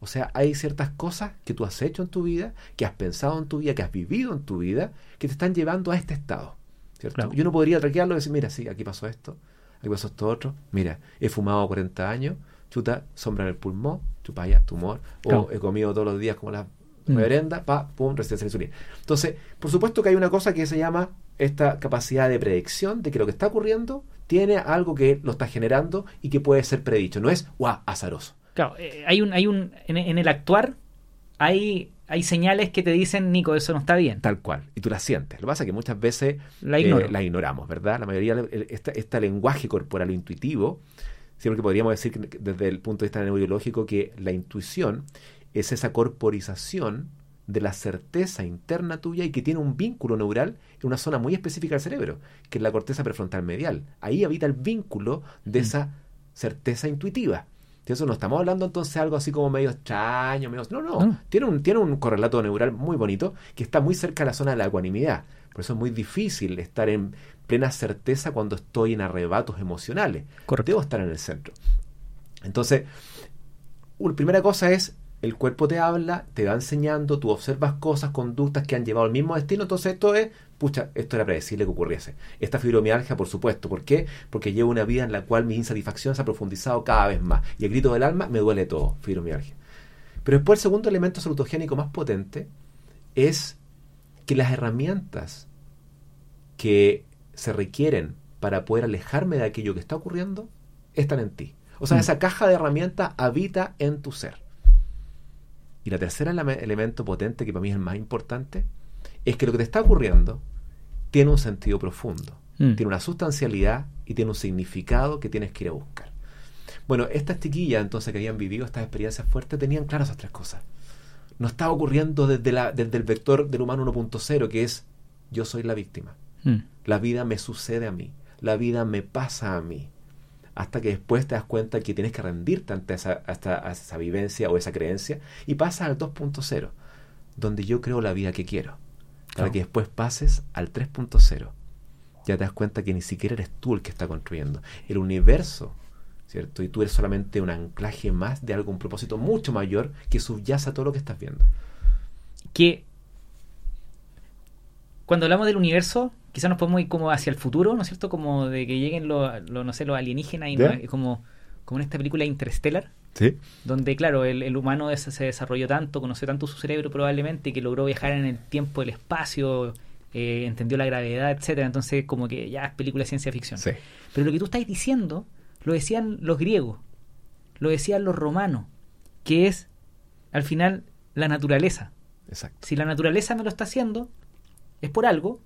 O sea, hay ciertas cosas que tú has hecho en tu vida, que has pensado en tu vida, que has vivido en tu vida, que te están llevando a este estado. ¿Cierto? Claro. Yo no podría traquearlo y decir, mira, sí, aquí pasó esto, aquí pasó esto otro, mira, he fumado 40 años, chuta, sombra en el pulmón, chupaya, tumor, Claro. o he comido todos los días como la Mm. reverenda, pa, pum, resistencia a la insulina. Entonces, por supuesto que hay una cosa que se llama esta capacidad de predicción de que lo que está ocurriendo tiene algo que lo está generando y que puede ser predicho. No es, guau, azaroso. Claro, eh, hay un, hay un, en, en el actuar hay, hay señales que te dicen, Nico, eso no está bien. Tal cual. Y tú la sientes. Lo que pasa es que muchas veces La eh, la ignoramos, ¿verdad? La mayoría, este, este lenguaje corporal o intuitivo, siempre que podríamos decir que desde el punto de vista neurobiológico que la intuición es esa corporización de la certeza interna tuya y que tiene un vínculo neural en una zona muy específica del cerebro, que es la corteza prefrontal medial. Ahí habita el vínculo de Mm. esa certeza intuitiva. Eso no estamos hablando entonces de algo así como medio extraño, medio... No, no, No. Tiene, un, tiene un correlato neural muy bonito que está muy cerca de la zona de la ecuanimidad. Por eso es muy difícil estar en plena certeza cuando estoy en arrebatos emocionales. Correcto. Debo estar en el centro. Entonces, la primera cosa es, el cuerpo te habla, te va enseñando, tú observas cosas, conductas que han llevado al mismo destino, entonces esto es, pucha, esto era predecible que ocurriese. Esta fibromialgia, por supuesto, ¿por qué? Porque llevo una vida en la cual mi insatisfacción se ha profundizado cada vez más. Y el grito del alma me duele todo, fibromialgia. Pero después el segundo elemento salutogénico más potente es que las herramientas que se requieren para poder alejarme de aquello que está ocurriendo están en ti. O sea, Mm. esa caja de herramientas habita en tu ser. Y la tercera eleme- elemento potente, que para mí es el más importante, es que lo que te está ocurriendo tiene un sentido profundo, Mm. tiene una sustancialidad y tiene un significado que tienes que ir a buscar. Bueno, estas chiquillas entonces que habían vivido estas experiencias fuertes tenían claras esas tres cosas. No estaba ocurriendo desde, la, desde el vector del humano 1.0, que es yo soy la víctima. Mm. La vida me sucede a mí. La vida me pasa a mí. Hasta que después te das cuenta que tienes que rendirte ante esa, hasta, esa vivencia o esa creencia y pasas al 2.0, donde yo creo la vida que quiero. Para Claro. que después pases al 3.0. Ya te das cuenta que ni siquiera eres tú el que está construyendo. El universo, ¿cierto? Y tú eres solamente un anclaje más de algún propósito mucho mayor que subyace a todo lo que estás viendo. que cuando hablamos del universo, quizás nos podemos ir como hacia el futuro, ¿no es cierto? Como de que lleguen los, los, no sé, los alienígenas y como, como en esta película Interstellar, Sí. donde, claro, el, el humano se desarrolló tanto, conoció tanto su cerebro probablemente, que logró viajar en el tiempo, el espacio, eh, entendió la gravedad, etcétera Entonces, como que ya es película de ciencia ficción. Sí. Pero lo que tú estás diciendo lo decían los griegos, lo decían los romanos, que es, al final, la naturaleza. Exacto. Si la naturaleza me lo está haciendo, es por algo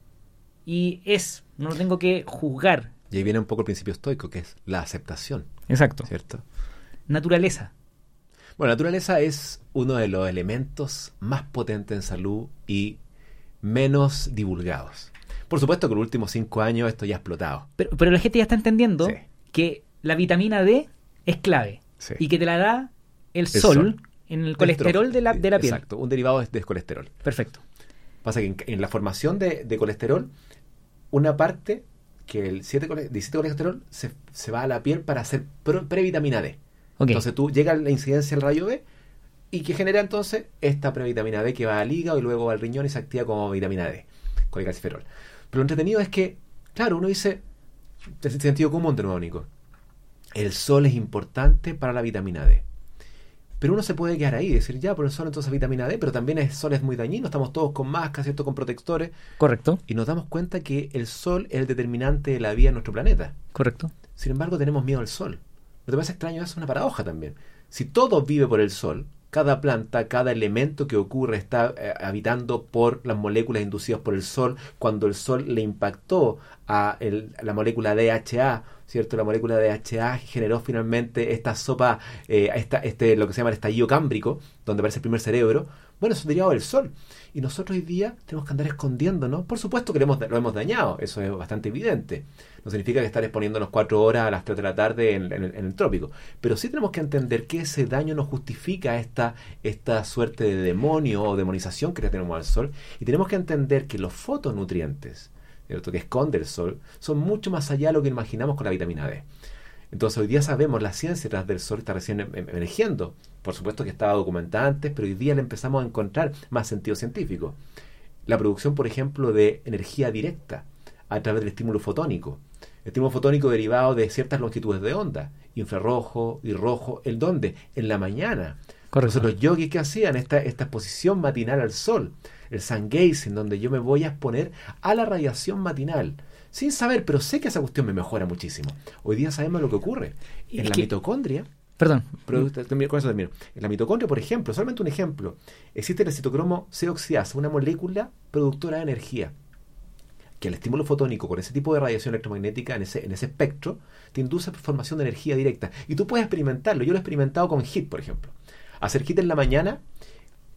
y es, no lo tengo que juzgar. Y ahí viene un poco el principio estoico, que es la aceptación, Exacto. ¿cierto? Naturaleza. Bueno, naturaleza es uno de los elementos más potentes en salud y menos divulgados. Por supuesto que en los últimos cinco años esto ya ha explotado. Pero, pero la gente ya está entendiendo Sí. que la vitamina D es clave Sí. y que te la da el, El sol, sol. en el colesterol de la, de la piel. Exacto, un derivado es del colesterol. Perfecto. Pasa que en, en la formación de, de colesterol, una parte, que el 7 cole- 17 colesterol, se, se va a la piel para hacer previtamina D. Entonces tú llega la incidencia del rayo B y que genera entonces esta previtamina D que va al hígado y luego al riñón y se activa como vitamina D, con el calciferol. Pero lo entretenido es que, claro, uno dice, de sentido común de nuevo, Nico, el sol es importante para la vitamina D. Pero uno se puede quedar ahí y decir, ya, por el sol entonces vitamina D, pero también el sol es muy dañino, estamos todos con máscaras, ¿cierto? Con protectores, Correcto. y nos damos cuenta que el sol es el determinante de la vida en nuestro planeta. Correcto. Sin embargo, tenemos miedo al sol. ¿No te parece extraño? eso? Es una paradoja también. Si todo vive por el sol, cada planta, cada elemento que ocurre está eh, habitando por las moléculas inducidas por el sol, cuando el sol le impactó a, el- a la molécula DHA, ¿cierto? La molécula DHA generó finalmente esta sopa, eh, esta, este, lo que se llama el estallido cámbrico, donde aparece el primer cerebro. Bueno, eso es derivado del sol. Y nosotros hoy día tenemos que andar escondiéndonos. Por supuesto que lo lo hemos dañado, eso es bastante evidente. No significa que estar exponiéndonos cuatro horas a las tres de la tarde en, el- trópico. Pero sí tenemos que entender que ese daño no justifica esta, esta suerte de demonio o demonización que le tenemos al sol. Y tenemos que entender que los fotonutrientes, ¿cierto? que esconde el sol, son mucho más allá de lo que imaginamos con la vitamina D. Entonces hoy día sabemos, la ciencia tras del sol está recién em- em- emergiendo. Por supuesto que estaba documentada antes, pero hoy día le empezamos a encontrar más sentido científico. La producción, por ejemplo, de energía directa a través del estímulo fotónico. Estímulo fotónico derivado de ciertas longitudes de onda, infrarrojo y rojo. ¿El dónde? En la mañana. Correcto. Entonces los yogis que hacían esta, esta exposición matinal al sol, el sun gazing, donde yo me voy a exponer a la radiación matinal, sin saber, pero sé que esa cuestión me mejora muchísimo. Hoy día sabemos lo que ocurre. En la que- mitocondria, Perdón. con eso termino. En la mitocondria, por ejemplo, solamente un ejemplo, existe la citocromo C oxidasa, una molécula productora de energía que el estímulo fotónico con ese tipo de radiación electromagnética en ese, en ese espectro te induce formación de energía directa. Y tú puedes experimentarlo. Yo lo he experimentado con HIT, por ejemplo. Hacer HIT en la mañana,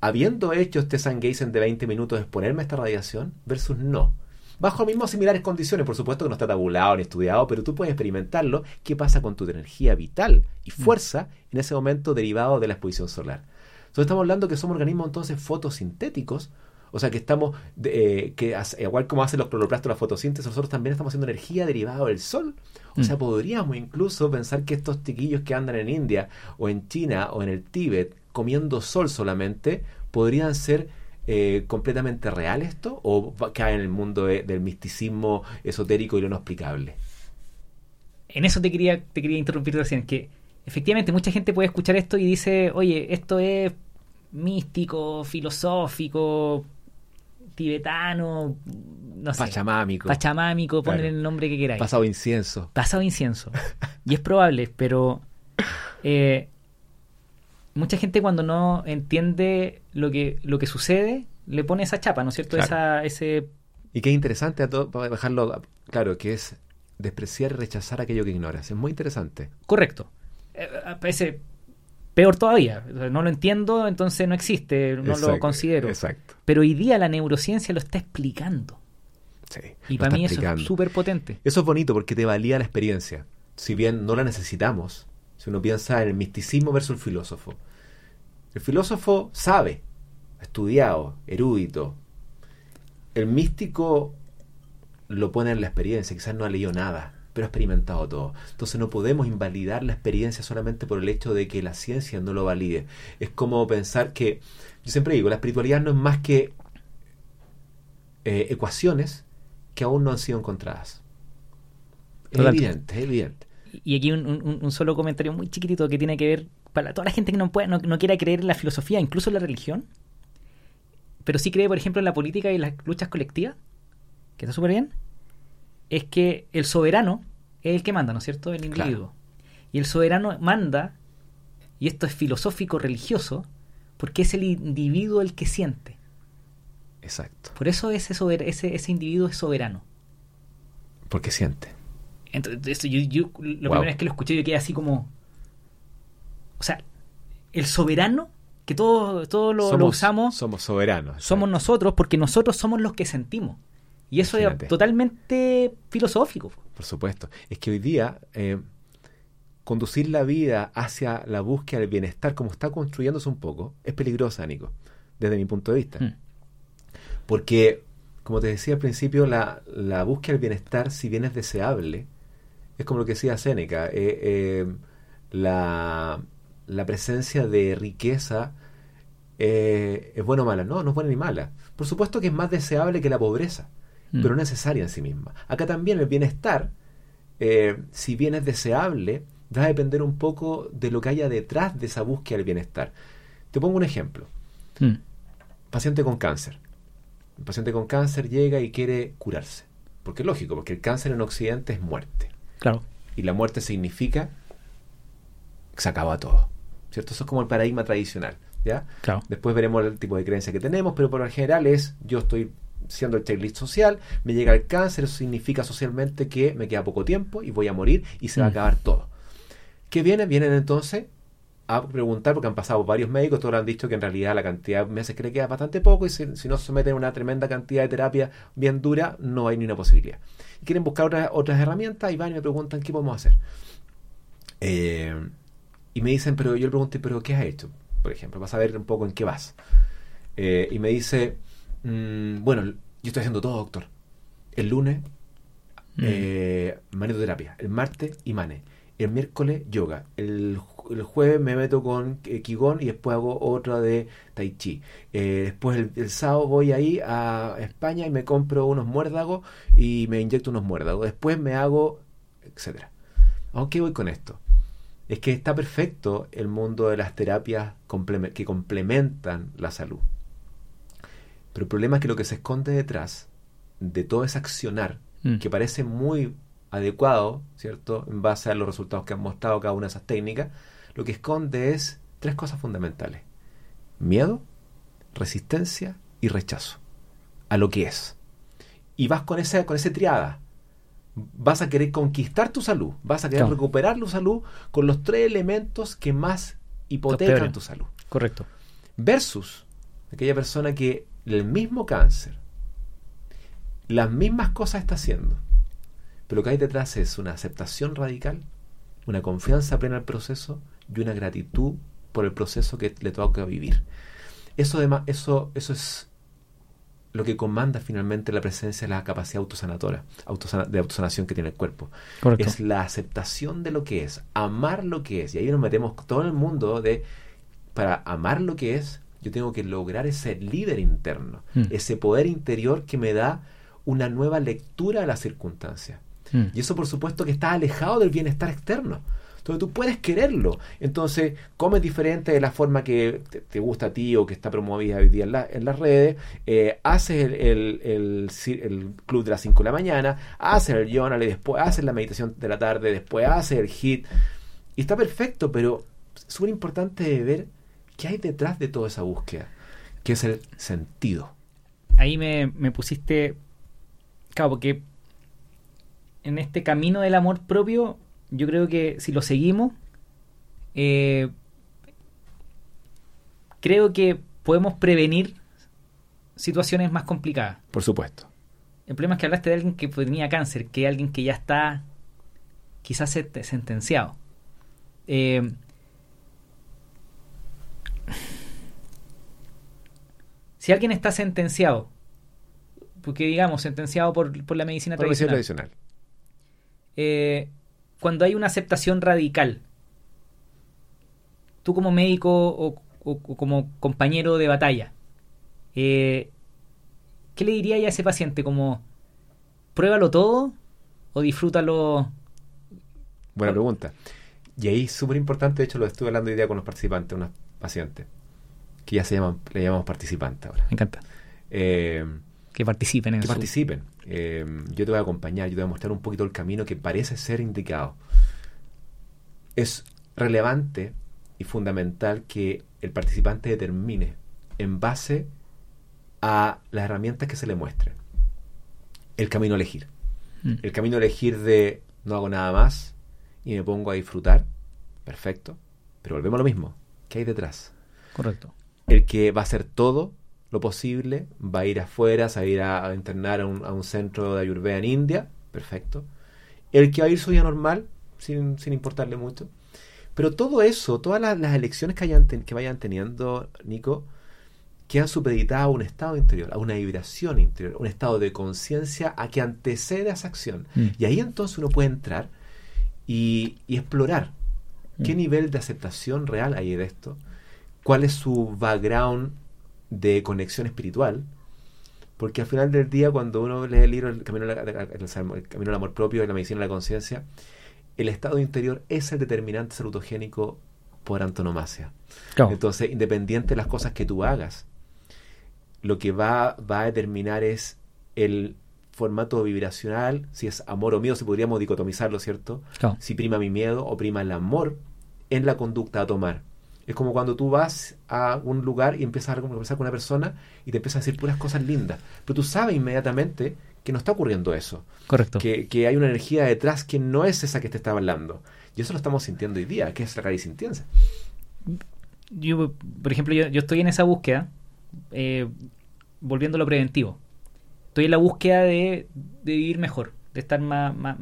habiendo hecho este sun gazing de 20 minutos, exponerme a esta radiación, versus no. Bajo mismas similares condiciones, por supuesto que no está tabulado ni estudiado, pero tú puedes experimentarlo. ¿Qué pasa con tu energía vital y fuerza en ese momento derivado de la exposición solar? Entonces estamos hablando que somos organismos entonces fotosintéticos, o sea que estamos, eh, que igual como hacen los cloroplastos la fotosíntesis, nosotros también estamos haciendo energía derivada del sol. O Mm. sea, podríamos incluso pensar que estos chiquillos que andan en India o en China o en el Tíbet comiendo sol solamente, podrían ser eh, completamente real esto o cae en el mundo de- del misticismo esotérico y lo no explicable. En eso te quería, te quería interrumpir recién, que efectivamente mucha gente puede escuchar esto y dice, oye, esto es místico, filosófico, tibetano, no sé, Pachamámico, pachamámico, ponle Claro. el nombre que queráis. pasado incienso. pasado incienso. Y es probable, pero eh, mucha gente cuando no entiende lo que, lo que sucede, le pone esa chapa, ¿no es cierto? Claro. Esa, ese Y que es interesante, a todo, para dejarlo claro, que es despreciar y rechazar aquello que ignoras. Es muy interesante. correcto. Eh, parece peor todavía. No lo entiendo, entonces no existe, no lo considero. Exacto. Pero hoy día la neurociencia lo está explicando. Sí, Y para mí eso es súper potente. Eso es bonito porque te valía la experiencia. Si bien no la necesitamos, si uno piensa en el misticismo versus el filósofo. El filósofo sabe, estudiado, erudito. El místico lo pone en la experiencia, quizás no ha leído nada, pero ha experimentado todo. Entonces no podemos invalidar la experiencia solamente por el hecho de que la ciencia no lo valide. Es como pensar que, yo siempre digo, la espiritualidad no es más que eh, ecuaciones que aún no han sido encontradas. Es evidente, es evidente. Y aquí un, un- un solo comentario muy chiquitito que tiene que ver para toda la gente que no, puede, no, no quiera creer en la filosofía, incluso en la religión, pero sí cree, por ejemplo, en la política y las luchas colectivas, que está súper bien, es que el soberano es el que manda, ¿no es cierto? El Claro. individuo. Y el soberano manda, y esto es filosófico religioso, porque es el individuo el que siente. Exacto. Por eso ese, sober- ese, ese individuo es soberano. Porque siente. Entonces, esto yo, yo- lo Wow. primera vez que lo escuché, yo quedé así como. O sea, el soberano, que todo, todo lo, lo usamos, Somos soberanos. somos nosotros, porque nosotros somos los que sentimos. Y eso Imagínate. es totalmente filosófico. Por supuesto. Es que hoy día eh, conducir la vida hacia la búsqueda del bienestar, como está construyéndose un poco, es peligrosa, Nico, desde mi punto de vista. Mm. Porque, como te decía al principio, la, la búsqueda del bienestar, si bien es deseable, es como lo que decía Séneca, eh, eh, la, la presencia de riqueza es buena o mala. No, no es buena ni mala. Por supuesto que es más deseable que la pobreza, Mm. pero no necesaria en sí misma. Acá también el bienestar, eh, si bien es deseable, va a depender un poco de lo que haya detrás de esa búsqueda del bienestar. Te pongo un ejemplo Mm. paciente con cáncer. Un paciente con cáncer llega y quiere curarse. Porque es lógico, porque el cáncer en Occidente es muerte. Claro. Y la muerte significa que se acaba todo. ¿Cierto? Eso es como el paradigma tradicional. ¿ya? Claro. Después veremos el tipo de creencia que tenemos, pero por lo general es yo estoy siendo el checklist social, me llega el cáncer, eso significa socialmente que me queda poco tiempo y voy a morir y se va a Mm. acabar todo. ¿Qué viene? Vienen entonces a preguntar, porque han pasado varios médicos, todos han dicho que en realidad la cantidad de meses que le queda es bastante poco y si, si no se someten a una tremenda cantidad de terapia bien dura, no hay ni una posibilidad. Y quieren buscar otras, otras herramientas y van y me preguntan qué podemos hacer. Eh, y me dicen, pero yo le pregunté, pero ¿qué has hecho? Por ejemplo, vas a ver un poco en qué vas. Eh, y me dice, mm, bueno, yo estoy haciendo todo, doctor. El lunes, Mm. eh, manetoterapia. El martes, imane. El miércoles, yoga. El, ju- el jueves me meto con eh, Qigong y después hago otra de Tai Chi. Eh, después el, el sábado voy ahí a España y me compro unos muérdagos y me inyecto unos muérdagos. Después me hago, etcétera. ¿A qué voy con esto? Es que está perfecto el mundo de las terapias que complementan la salud. Pero el problema es que lo que se esconde detrás de todo ese accionar, Mm. que parece muy adecuado, ¿cierto? En base a los resultados que han mostrado cada una de esas técnicas, lo que esconde es tres cosas fundamentales. Miedo, resistencia y rechazo a lo que es. Y vas con esa, con ese triada. Vas a querer conquistar tu salud, vas a querer Claro. recuperar tu salud con los tres elementos que más hipotecan tu salud. Correcto. Versus aquella persona que el mismo cáncer, las mismas cosas está haciendo, pero lo que hay detrás es una aceptación radical, una confianza plena al proceso y una gratitud por el proceso que le toca vivir. Eso, además, eso, eso es lo que comanda finalmente la presencia de la capacidad autosanadora, autosana- de autosanación que tiene el cuerpo Correcto. es la aceptación de lo que es, amar lo que es. Y ahí nos metemos todo el mundo de, para amar lo que es, yo tengo que lograr ese líder interno, Mm. ese poder interior que me da una nueva lectura de las circunstancias. Mm. Y eso por supuesto que está alejado del bienestar externo. Entonces tú puedes quererlo. Entonces comes diferente de la forma que te, te gusta a ti o que está promovida hoy día en, la- en las redes. eh, haces el, el- el el club de las 5 de la mañana. Haces el journal y después haces la meditación de la tarde. Después haces el hit. Y está perfecto, pero es súper importante ver qué hay detrás de toda esa búsqueda. Que es el sentido. Ahí me, me pusiste. Claro, porque en este camino del amor propio, yo creo que si lo seguimos, eh, creo que podemos prevenir situaciones más complicadas. Por supuesto. El problema es que hablaste de alguien que tenía cáncer, que alguien que ya está quizás sent- sentenciado. Eh, si alguien está sentenciado, porque digamos, sentenciado por, por la medicina Por la medicina tradicional, tradicional. eh, cuando hay una aceptación radical, tú como médico o, o- o como compañero de batalla, eh, ¿qué le diría a ese paciente? Como, pruébalo todo o disfrútalo. Buena pregunta. Y ahí es súper importante, de hecho lo estuve hablando hoy día con los participantes, unos pacientes, que ya se llaman, le llamamos participantes ahora. Me encanta. Eh, Que participen en que su- participen. Eh, yo te voy a acompañar, yo te voy a mostrar un poquito el camino que parece ser indicado. Es relevante y fundamental que el participante determine en base a las herramientas que se le muestren el camino a elegir. Mm. El camino a elegir de no hago nada más y me pongo a disfrutar, perfecto. Pero volvemos a lo mismo. ¿Qué hay detrás? Correcto. El que va a hacer todo lo posible, va a ir afuera, se va a ir a, a internar a un, a un centro de Ayurveda en India, perfecto. El que va a ir su vida normal, sin, sin importarle mucho. Pero todo eso, todas las, las elecciones que, hayan ten- que vayan teniendo, Nico, quedan supeditadas a un estado interior, a una vibración interior, un estado de conciencia a que antecede a esa acción. Mm. Y ahí entonces uno puede entrar y, y explorar qué Mm. nivel de aceptación real hay de esto, cuál es su background de conexión espiritual, porque al final del día cuando uno lee el libro El Camino, la- el camino al Amor Propio y la Medicina de la Conciencia, el estado interior es el determinante salutogénico por antonomasia. Claro. Entonces, independiente de las cosas que tú hagas, lo que va, va a determinar es el formato vibracional, si es amor o miedo, si podríamos dicotomizarlo, ¿cierto? Claro. Si prima mi miedo o prima el amor en la conducta a tomar. Es como cuando tú vas a un lugar y empiezas a conversar con una persona y te empiezas a decir puras cosas lindas, pero tú sabes inmediatamente que no está ocurriendo eso, Correcto. que, que hay una energía detrás que no es esa que te está hablando. Y eso lo estamos sintiendo hoy día, que es la sintiense. yo, por ejemplo, yo, yo estoy en esa búsqueda, eh, volviendo a lo preventivo. Estoy en la búsqueda de, de vivir mejor, de estar más, más,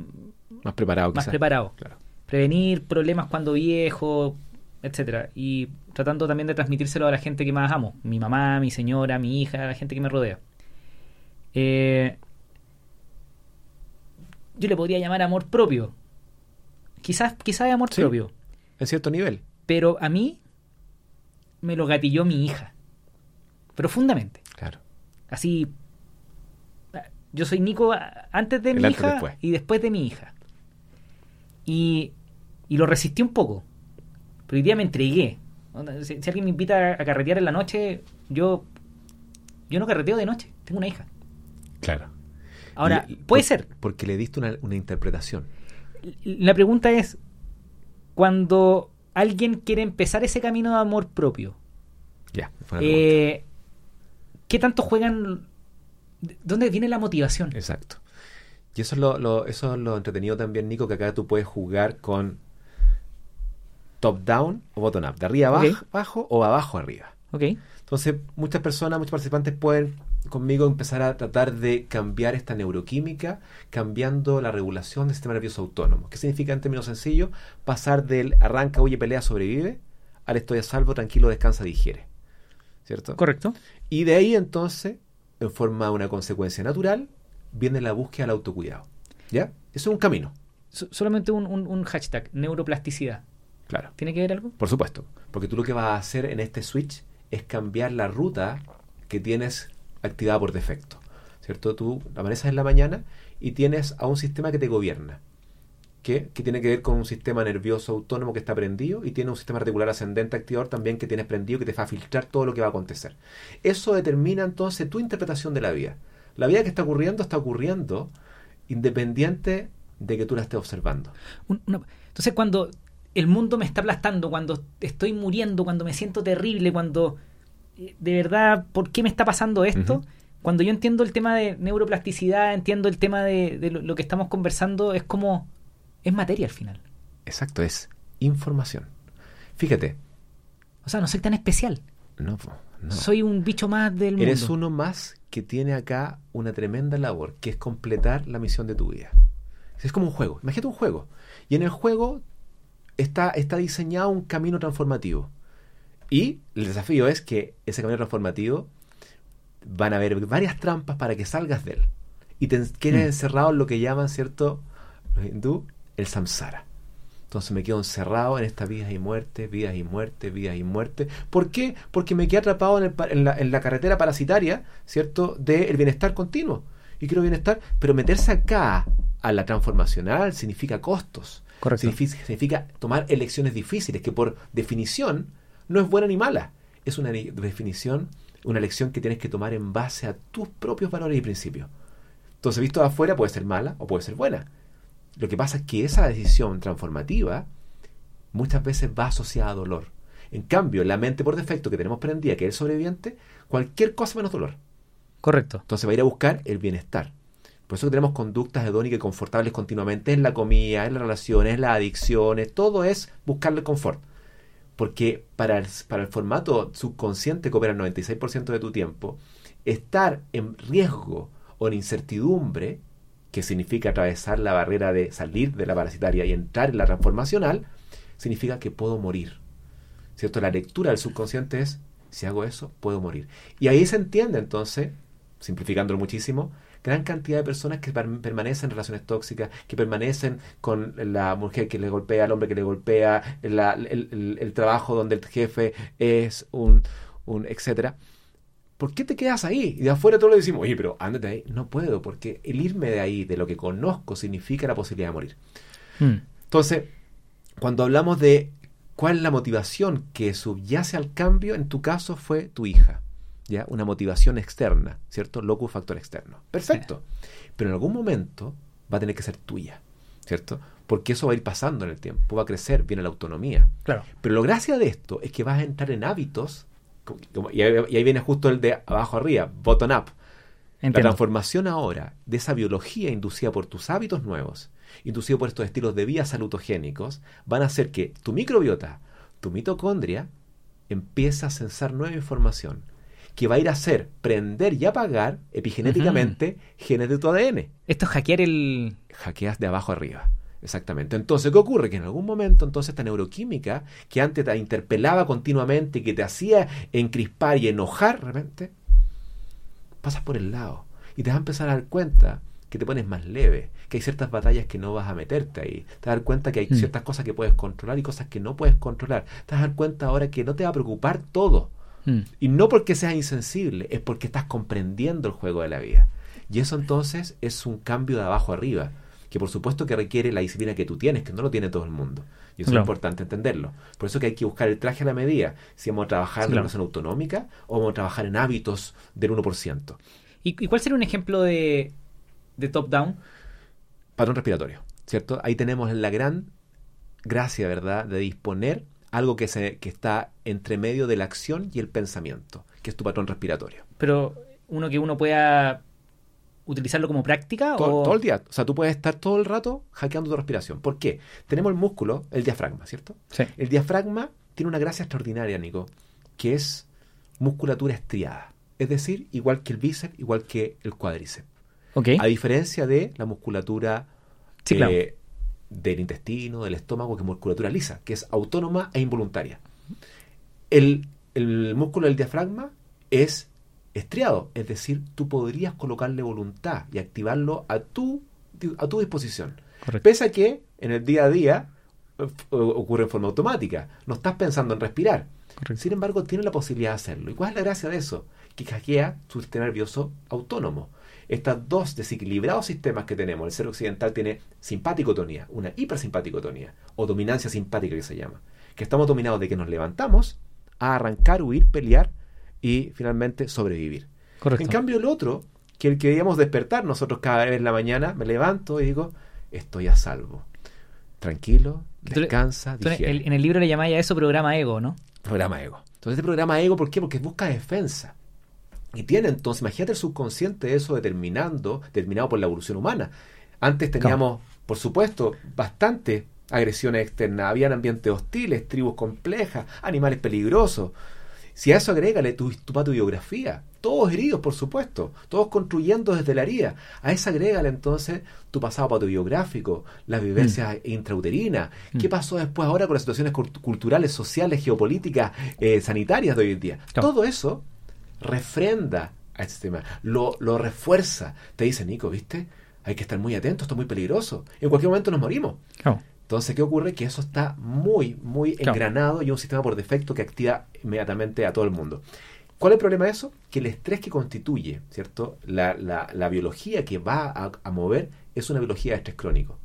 Más preparado, más quizás. preparado. Claro. Prevenir problemas cuando viejo, etcétera Y tratando también de transmitírselo a la gente que más amo. Mi mamá, mi señora, mi hija, la gente que me rodea. Eh, yo le podría llamar amor propio. Quizás, quizás amor Sí. propio. En cierto nivel. Pero a mí me lo gatilló mi hija. Profundamente. Claro. Así. Yo soy Nico antes de El mi hija después. y después de mi hija. Y, y lo resistí un poco. Pero hoy día me entregué. Si, si alguien me invita a carretear en la noche, yo. Yo no carreteo de noche. Tengo una hija. Claro. Ahora, Y- puede por- ser. Porque le diste una, una interpretación. La pregunta es: cuando alguien quiere empezar ese camino de amor propio, Ya. Eh, ¿Qué tanto juegan? ¿De ¿Dónde viene la motivación? Exacto. Y eso es lo, lo- eso es lo entretenido también, Nico, que acá tú puedes jugar con top-down o bottom-up, de arriba abajo, Ok. abajo o abajo arriba. Ok. Entonces, muchas personas, muchos participantes pueden conmigo empezar a tratar de cambiar esta neuroquímica, cambiando la regulación del sistema nervioso autónomo. ¿Qué significa en términos sencillos? Pasar del arranca, huye, pelea, sobrevive, al estoy a salvo, tranquilo, descansa, digiere. ¿Cierto? Correcto. Y de ahí entonces, en forma de una consecuencia natural, viene la búsqueda del autocuidado. ¿Ya? Eso es un camino. So- solamente un, un- un hashtag, neuroplasticidad. Claro. ¿Tiene que ver algo? Por supuesto. Porque tú lo que vas a hacer en este switch es cambiar la ruta que tienes activada por defecto. ¿Cierto? Tú amaneces en la mañana y tienes a un sistema que te gobierna. Que, que tiene que ver con un sistema nervioso autónomo que está prendido y tiene un sistema reticular ascendente activador también que tienes prendido que te va a filtrar todo lo que va a acontecer. Eso determina entonces tu interpretación de la vida. La vida que está ocurriendo está ocurriendo independiente de que tú la estés observando. Un- una- Entonces, cuando el mundo me está aplastando, cuando estoy muriendo, cuando me siento terrible, cuando eh, de verdad, ¿por qué me está pasando esto? Cuando yo entiendo el tema de neuroplasticidad, entiendo el tema de, de lo, lo que estamos conversando, es como. es materia al final. Exacto, es información. Fíjate, O sea, no soy tan especial. no, no. Soy un bicho más del mundo. Eres uno más que tiene acá una tremenda labor, que es completar la misión de tu vida. Es como un juego. Imagínate un juego. Y en el juego está, está diseñado un camino transformativo. Y el desafío es que ese camino transformativo van a haber varias trampas para que salgas de él. Y te quedes Mm. encerrado en lo que llaman, ¿cierto? Los hindú, el samsara. Entonces me quedo encerrado en estas vidas y muertes, vidas y muertes, vidas y muertes. ¿Por qué? Porque me quedé atrapado en, el en la, en la carretera parasitaria, ¿cierto? Del bienestar continuo. Y quiero bienestar, pero meterse acá a la transformacional significa costos. Correcto. Significa, significa tomar elecciones difíciles, que por definición no es buena ni mala. Es una ni- definición, una elección que tienes que tomar en base a tus propios valores y principios. Entonces, visto de afuera, puede ser mala o puede ser buena. Lo que pasa es que esa decisión transformativa muchas veces va asociada a dolor. En cambio, la mente por defecto que tenemos prendida, que es el sobreviviente, cualquier cosa menos dolor. Correcto. Entonces va a ir a buscar el bienestar. Por eso tenemos conductas hedónicas y confortables continuamente en la comida, en las relaciones, en las adicciones, todo es buscarle confort. Porque para el, para el formato subconsciente que opera el 96% de tu tiempo, estar en riesgo o en incertidumbre, que significa atravesar la barrera de salir de la parasitaria y entrar en la transformacional, significa que puedo morir. ¿Cierto? La lectura del subconsciente es, si hago eso, puedo morir. Y ahí se entiende entonces, simplificándolo muchísimo, gran cantidad de personas que permanecen en relaciones tóxicas, que permanecen con la mujer que le golpea, el hombre que le golpea, el, trabajo donde el jefe es un, un etcétera. ¿Por qué te quedas ahí? Y de afuera todos le decimos, oye, pero ándate ahí. No puedo, porque el irme de ahí, de lo que conozco, significa la posibilidad de morir. Hmm. Entonces, cuando hablamos de cuál es la motivación que subyace al cambio, en tu caso fue tu hija. ¿Ya? Una motivación externa, ¿cierto? Locus factor externo. Perfecto. Pero en algún momento va a tener que ser tuya, ¿cierto? Porque eso va a ir pasando en el tiempo, va a crecer, viene la autonomía. Claro. Pero lo gracia de esto es que vas a entrar en hábitos y, ahí, viene justo el de abajo arriba, bottom up. La transformación ahora de esa biología inducida por tus hábitos nuevos, inducida por estos estilos de vida salutogénicos, van a hacer que tu microbiota, tu mitocondria, empiece a censar nueva información que va a ir a hacer prender y apagar epigenéticamente genes de tu ADN. Esto es hackear el... Hackeas de abajo arriba. Exactamente. Entonces, ¿qué ocurre? Que en algún momento, entonces, esta neuroquímica que antes te interpelaba continuamente, que te hacía encrispar y enojar, de repente, pasas por el lado y te vas a empezar a dar cuenta que te pones más leve, que hay ciertas batallas que no vas a meterte ahí. Te vas a dar cuenta que hay mm. ciertas cosas que puedes controlar y cosas que no puedes controlar. Te vas a dar cuenta ahora que no te va a preocupar todo. Mm. Y no porque seas insensible, es porque estás comprendiendo el juego de la vida. Y eso entonces es un cambio de abajo arriba que por supuesto que requiere la disciplina que tú tienes, que no lo tiene todo el mundo. Y eso es importante entenderlo. Por eso que hay que buscar el traje a la medida, si vamos a trabajar en una relación autonómica o vamos a trabajar en hábitos del 1%. ¿Y, ¿Y cuál sería un ejemplo de, de top-down? Patrón respiratorio, ¿cierto? Ahí tenemos la gran gracia, ¿verdad?, de disponer algo que, se, que está entre medio de la acción y el pensamiento, que es tu patrón respiratorio. Pero uno que uno pueda utilizarlo como práctica? Todo, todo, el día. O sea, tú puedes estar todo el rato hackeando tu respiración. ¿Por qué? Tenemos el músculo, el diafragma, ¿cierto? Sí. El diafragma tiene una gracia extraordinaria, Nico, que es musculatura estriada. Es decir, igual que el bíceps, igual que el cuádriceps. Okay. A diferencia de la musculatura eh, del intestino, del estómago, que es musculatura lisa, que es autónoma e involuntaria. El, el músculo del diafragma es estriado, es decir, tú podrías colocarle voluntad y activarlo a tu, a tu disposición. Pese a que en el día a día eh, ocurre en forma automática, no estás pensando en respirar. Sin embargo, tiene la posibilidad de hacerlo. ¿Y cuál es la gracia de eso? Que hackea su sistema nervioso autónomo. Estos dos desequilibrados sistemas que tenemos, el ser occidental tiene simpaticotonía, una hipersimpaticotonía, o dominancia simpática que se llama, que estamos dominados de que nos levantamos a arrancar, huir, pelear, y finalmente sobrevivir. En cambio el otro, que el que debíamos despertar nosotros cada vez en la mañana, me levanto y digo, estoy a salvo. Tranquilo, descansa, en el libro le llamáis a eso programa ego, ¿no? Programa ego. Entonces este programa ego, ¿por qué? Porque busca defensa. Y tiene entonces, imagínate el subconsciente eso determinando, determinado por la evolución humana. Antes teníamos, por supuesto, bastante agresiones externas, habían ambientes hostiles, tribus complejas, animales peligrosos, si a eso agrégale tu, tu biografía, todos heridos, por supuesto, todos construyendo desde la herida. A eso agrégale entonces tu pasado patobiográfico, las vivencias mm. intrauterinas. ¿Qué mm. pasó después ahora con las situaciones culturales, sociales, geopolíticas, eh, sanitarias de hoy en día? Todo eso refrenda a este sistema, lo, lo refuerza. Te dice, Nico, ¿viste? Hay que estar muy atento, esto es muy peligroso. En cualquier momento nos morimos. Entonces, ¿qué ocurre? Que eso está muy, muy engranado y un sistema por defecto que activa inmediatamente a todo el mundo. ¿Cuál es el problema de eso? Que el estrés que constituye, ¿cierto? La, la, biología que va a, a, mover es una biología de estrés crónico,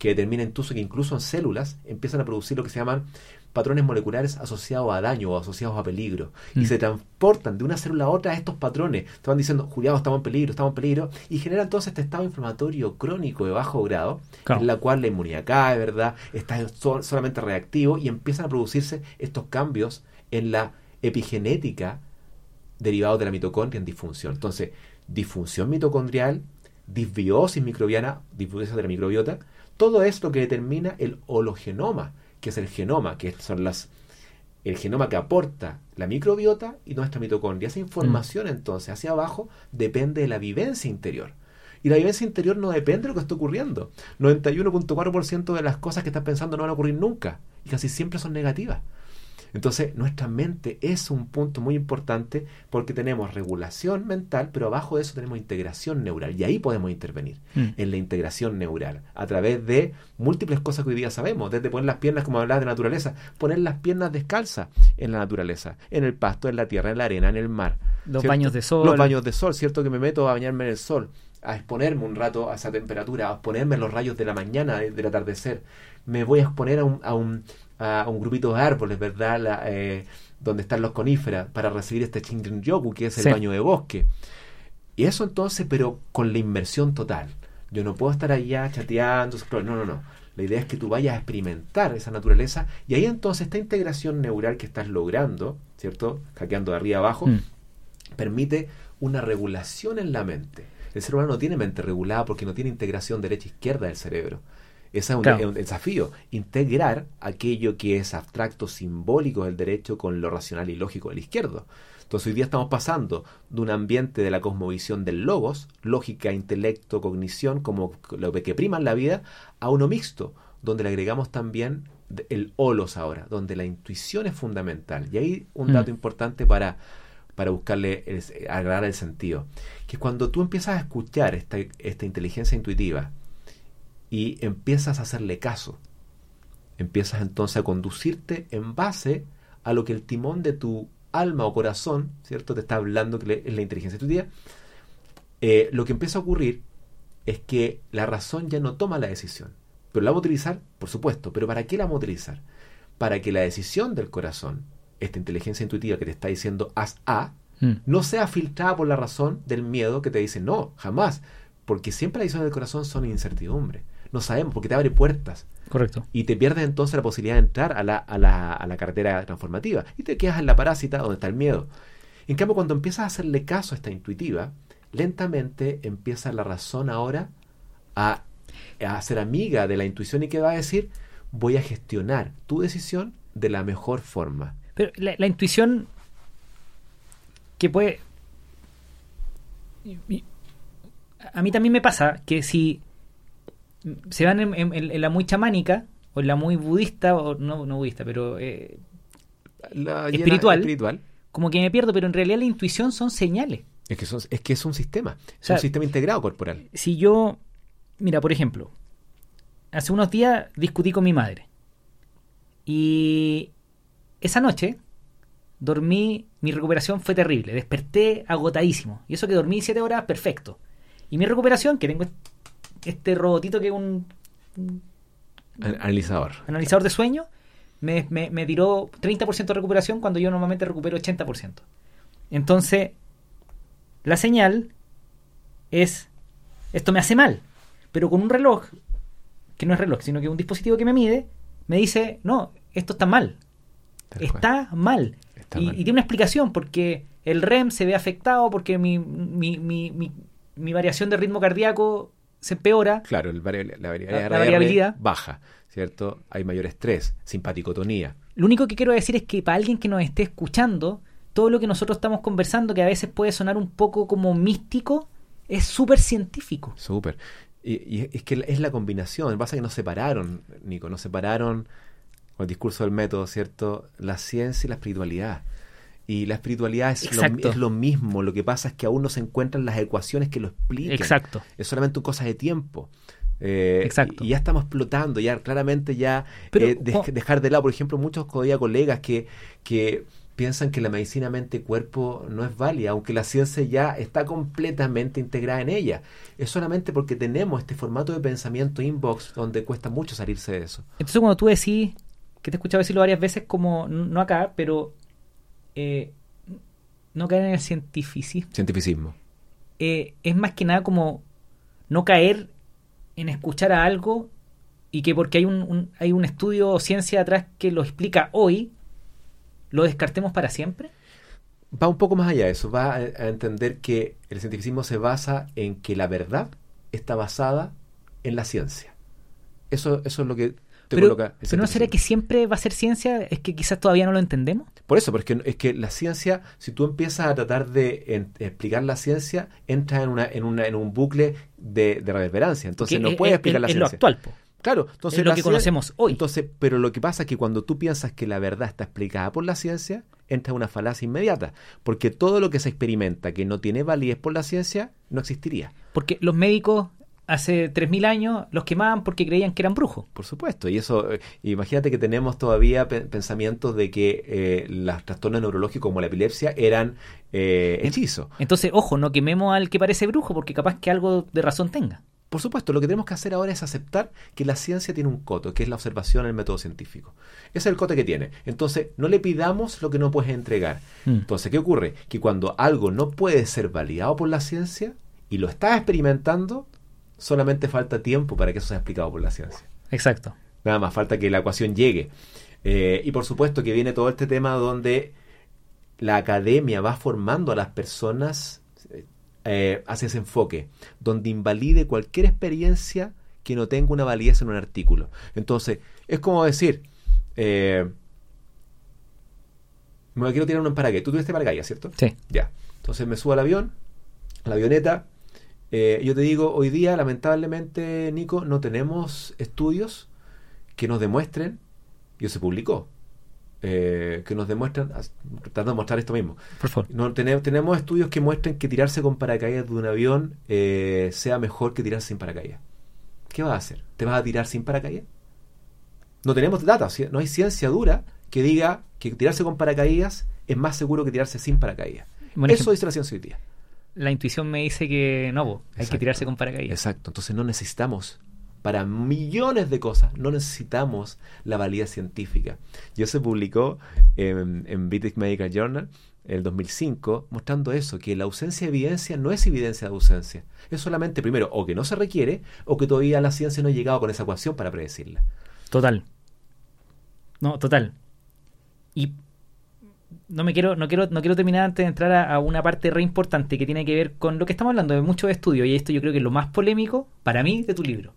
que determina incluso que incluso en células empiezan a producir lo que se llaman patrones moleculares asociados a daño o asociados a peligro. Y mm. se transportan de una célula a otra estos patrones. Estaban diciendo, Julián, estamos en peligro, estamos en peligro. Y genera entonces este estado inflamatorio crónico de bajo grado, en la cual la inmunidad cae, ¿verdad? Está solamente reactivo y empiezan a producirse estos cambios en la epigenética derivados de la mitocondria en disfunción. Entonces, disfunción mitocondrial, disbiosis microbiana, disbiosis de la microbiota, todo es lo que determina el hologenoma, que es el genoma, que son las el genoma que aporta la microbiota y nuestra mitocondria. Esa información Mm. entonces hacia abajo depende de la vivencia interior. Y la vivencia interior no depende de lo que está ocurriendo. 91.4% de las cosas que estás pensando no van a ocurrir nunca. Y casi siempre son negativas. Entonces, nuestra mente es un punto muy importante porque tenemos regulación mental, pero abajo de eso tenemos integración neural. Y ahí podemos intervenir Mm. en la integración neural a través de múltiples cosas que hoy día sabemos, desde poner las piernas, como hablaba de naturaleza, poner las piernas descalzas en la naturaleza, en el pasto, en la tierra, en la arena, en el mar. Los ¿cierto? baños de sol. Los baños de sol, ¿cierto? Que me meto a bañarme en el sol, a exponerme un rato a esa temperatura, a exponerme a los rayos de la mañana, de- del atardecer. Me voy a exponer a un, a un, a un grupito de árboles, ¿verdad? La, eh, donde están los coníferas, para recibir este Shinrin-yoku, que es el Sí. baño de bosque. Y eso entonces, pero con la inmersión total. Yo no puedo estar allá chateando, no, no, no. La idea es que tú vayas a experimentar esa naturaleza y ahí entonces esta integración neural que estás logrando, ¿cierto? Hackeando de arriba abajo, Mm. permite una regulación en la mente. El ser humano no tiene mente regulada porque no tiene integración derecha-izquierda del cerebro. Ese es un, Claro. es un desafío. Integrar aquello que es abstracto, simbólico del derecho con lo racional y lógico del izquierdo. Entonces hoy día estamos pasando de un ambiente de la cosmovisión del logos, lógica, intelecto, cognición, como lo que prima en la vida, a uno mixto, donde le agregamos también el holos ahora, donde la intuición es fundamental. Y ahí un Mm. dato importante para, para buscarle, el, agregar el sentido, que cuando tú empiezas a escuchar esta, esta inteligencia intuitiva y empiezas a hacerle caso, empiezas entonces a conducirte en base a lo que el timón de tu alma o corazón, ¿cierto? Te está hablando que es la inteligencia intuitiva. eh, lo que empieza a ocurrir es que la razón ya no toma la decisión. Pero la va a utilizar, por supuesto. Pero ¿para qué la va a utilizar? Para que la decisión del corazón, esta inteligencia intuitiva que te está diciendo haz A, Mm. no sea filtrada por la razón del miedo que te dice no, jamás. Porque siempre las decisiones del corazón son incertidumbre. No sabemos, porque te abre puertas. Correcto. Y te pierdes entonces la posibilidad de entrar a la, a la, a la carretera transformativa. Y te quedas en la parásita donde está el miedo. En cambio, cuando empiezas a hacerle caso a esta intuitiva, lentamente empieza la razón ahora a, a ser amiga de la intuición y que va a decir, voy a gestionar tu decisión de la mejor forma. Pero la, la intuición que puede... A mí también me pasa que si se van en, en- en la muy chamánica o en la muy budista, o no, no budista, pero eh, La Espiritual. espiritual. como que me pierdo, pero en realidad la intuición son señales. Es que, son- es que es un sistema, es sea, un sistema integrado corporal. Si yo, mira, por ejemplo, hace unos días discutí con mi madre y esa noche dormí, mi recuperación fue terrible, desperté agotadísimo. Y eso que dormí siete horas, perfecto. Y mi recuperación, que tengo este robotito que es un, un An- Analizador. analizador de sueño, me, me, me tiró 30% de recuperación cuando yo normalmente recupero 80%. Entonces, la señal es, esto me hace mal, pero con un reloj, que no es reloj, sino que un dispositivo que me mide, me dice, no, esto está mal, Tal cual. está mal. Está y, mal. y tiene una explicación, porque el REM se ve afectado, porque mi, mi, mi, mi variación de ritmo cardíaco se empeora. Claro, el vari- la, variabilidad, La- la variabilidad. baja, ¿cierto? Hay mayor estrés, simpaticotonía. Lo único que quiero decir es que para alguien que nos esté escuchando, todo lo que nosotros estamos conversando, que a veces puede sonar un poco como místico, es súper científico. Súper. Y, y es que es la combinación. Lo que pasa es que nos separaron, Nico, nos separaron con el discurso del método, ¿cierto? La ciencia y la espiritualidad. Y la espiritualidad es lo, Exacto. es lo mismo. Lo que pasa es que aún no se encuentran las ecuaciones que lo expliquen. Exacto. Es solamente cosa de tiempo. Eh, Exacto. Y, ya estamos explotando, ya claramente ya Pero, eh, dej- oh. dejar de lado, por ejemplo, muchos colegas que, que piensan que la medicina mente-cuerpo no es válida, aunque la ciencia ya está completamente integrada en ella. Es solamente porque tenemos este formato de pensamiento inbox donde cuesta mucho salirse de eso. Entonces cuando tú decís, que te he escuchado decirlo varias veces, como no acá, pero eh, no caer en el cientificismo, Cientificismo. eh, es más que nada como no caer en escuchar a algo y que porque hay un, un- hay un estudio o ciencia atrás que lo explica hoy, lo descartemos para siempre. Va un poco más allá de eso, va a, a entender que el cientificismo se basa en que la verdad está basada en la ciencia. Eso, eso es lo que te Pero, coloca. el pero ¿no será que siempre va a ser ciencia? Es que quizás todavía no lo entendemos. Por eso, porque es que la ciencia, si tú empiezas a tratar de en- explicar la ciencia, entras en, una, en, una, en un bucle de, de reverberancia. Entonces Porque no es- puedes es- explicar la es lo ciencia. actual, po. Claro, entonces es lo que conocemos hoy. Entonces, pero lo que pasa es que cuando tú piensas que la verdad está explicada por la ciencia, entra en una falacia inmediata, porque todo lo que se experimenta que no tiene validez por la ciencia no existiría. Porque los médicos hace 3.000 años los quemaban porque creían que eran brujos. Por supuesto, y eso, eh, imagínate que tenemos todavía pe- pensamientos de que eh, los trastornos neurológicos como la epilepsia eran eh, hechizos. Entonces, ojo, no quememos al que parece brujo porque capaz que algo de razón tenga. Por supuesto, lo que tenemos que hacer ahora es aceptar que la ciencia tiene un coto, que es la observación el método científico. Ese es el coto que tiene. Entonces, no le pidamos lo que no puedes entregar. Mm. Entonces, ¿qué ocurre? Que cuando algo no puede ser validado por la ciencia y lo estás experimentando, solamente falta tiempo para que eso sea explicado por la ciencia. Exacto. Nada más falta que la ecuación llegue. Eh, y por supuesto que viene todo este tema donde la academia va formando a las personas eh, hacia ese enfoque, donde invalide cualquier experiencia que no tenga una validez en un artículo. Entonces, es como decir, eh, me quiero tirar un paracaídas. Tú tuviste paracaídas, ¿cierto? Sí. Ya. Entonces me subo al avión, a la avioneta. Eh, yo te digo, hoy día, lamentablemente, Nico, no tenemos estudios que nos demuestren, y se publicó, eh, que nos demuestran, tratando de mostrar esto mismo. Por favor. No, tenemos, tenemos estudios que muestren que tirarse con paracaídas de un avión eh, sea mejor que tirarse sin paracaídas. ¿Qué vas a hacer? ¿Te vas a tirar sin paracaídas? No tenemos data, no hay ciencia dura que diga que tirarse con paracaídas es más seguro que tirarse sin paracaídas. Buen Eso ejemplo. dice la ciencia hoy día. La intuición me dice que no, po, hay que tirarse con paracaídas. Exacto, entonces no necesitamos, para millones de cosas, no necesitamos la validez científica. Y eso se publicó en, en British Medical Journal el 2005, mostrando eso, que la ausencia de evidencia no es evidencia de ausencia. Es solamente, primero, o que no se requiere, o que todavía la ciencia no ha llegado con esa ecuación para predecirla. Total. No, total. Y no me quiero, no quiero, no quiero terminar antes de entrar a, a una parte re importante que tiene que ver con lo que estamos hablando de muchos estudios, y esto yo creo que es lo más polémico para mí de tu libro.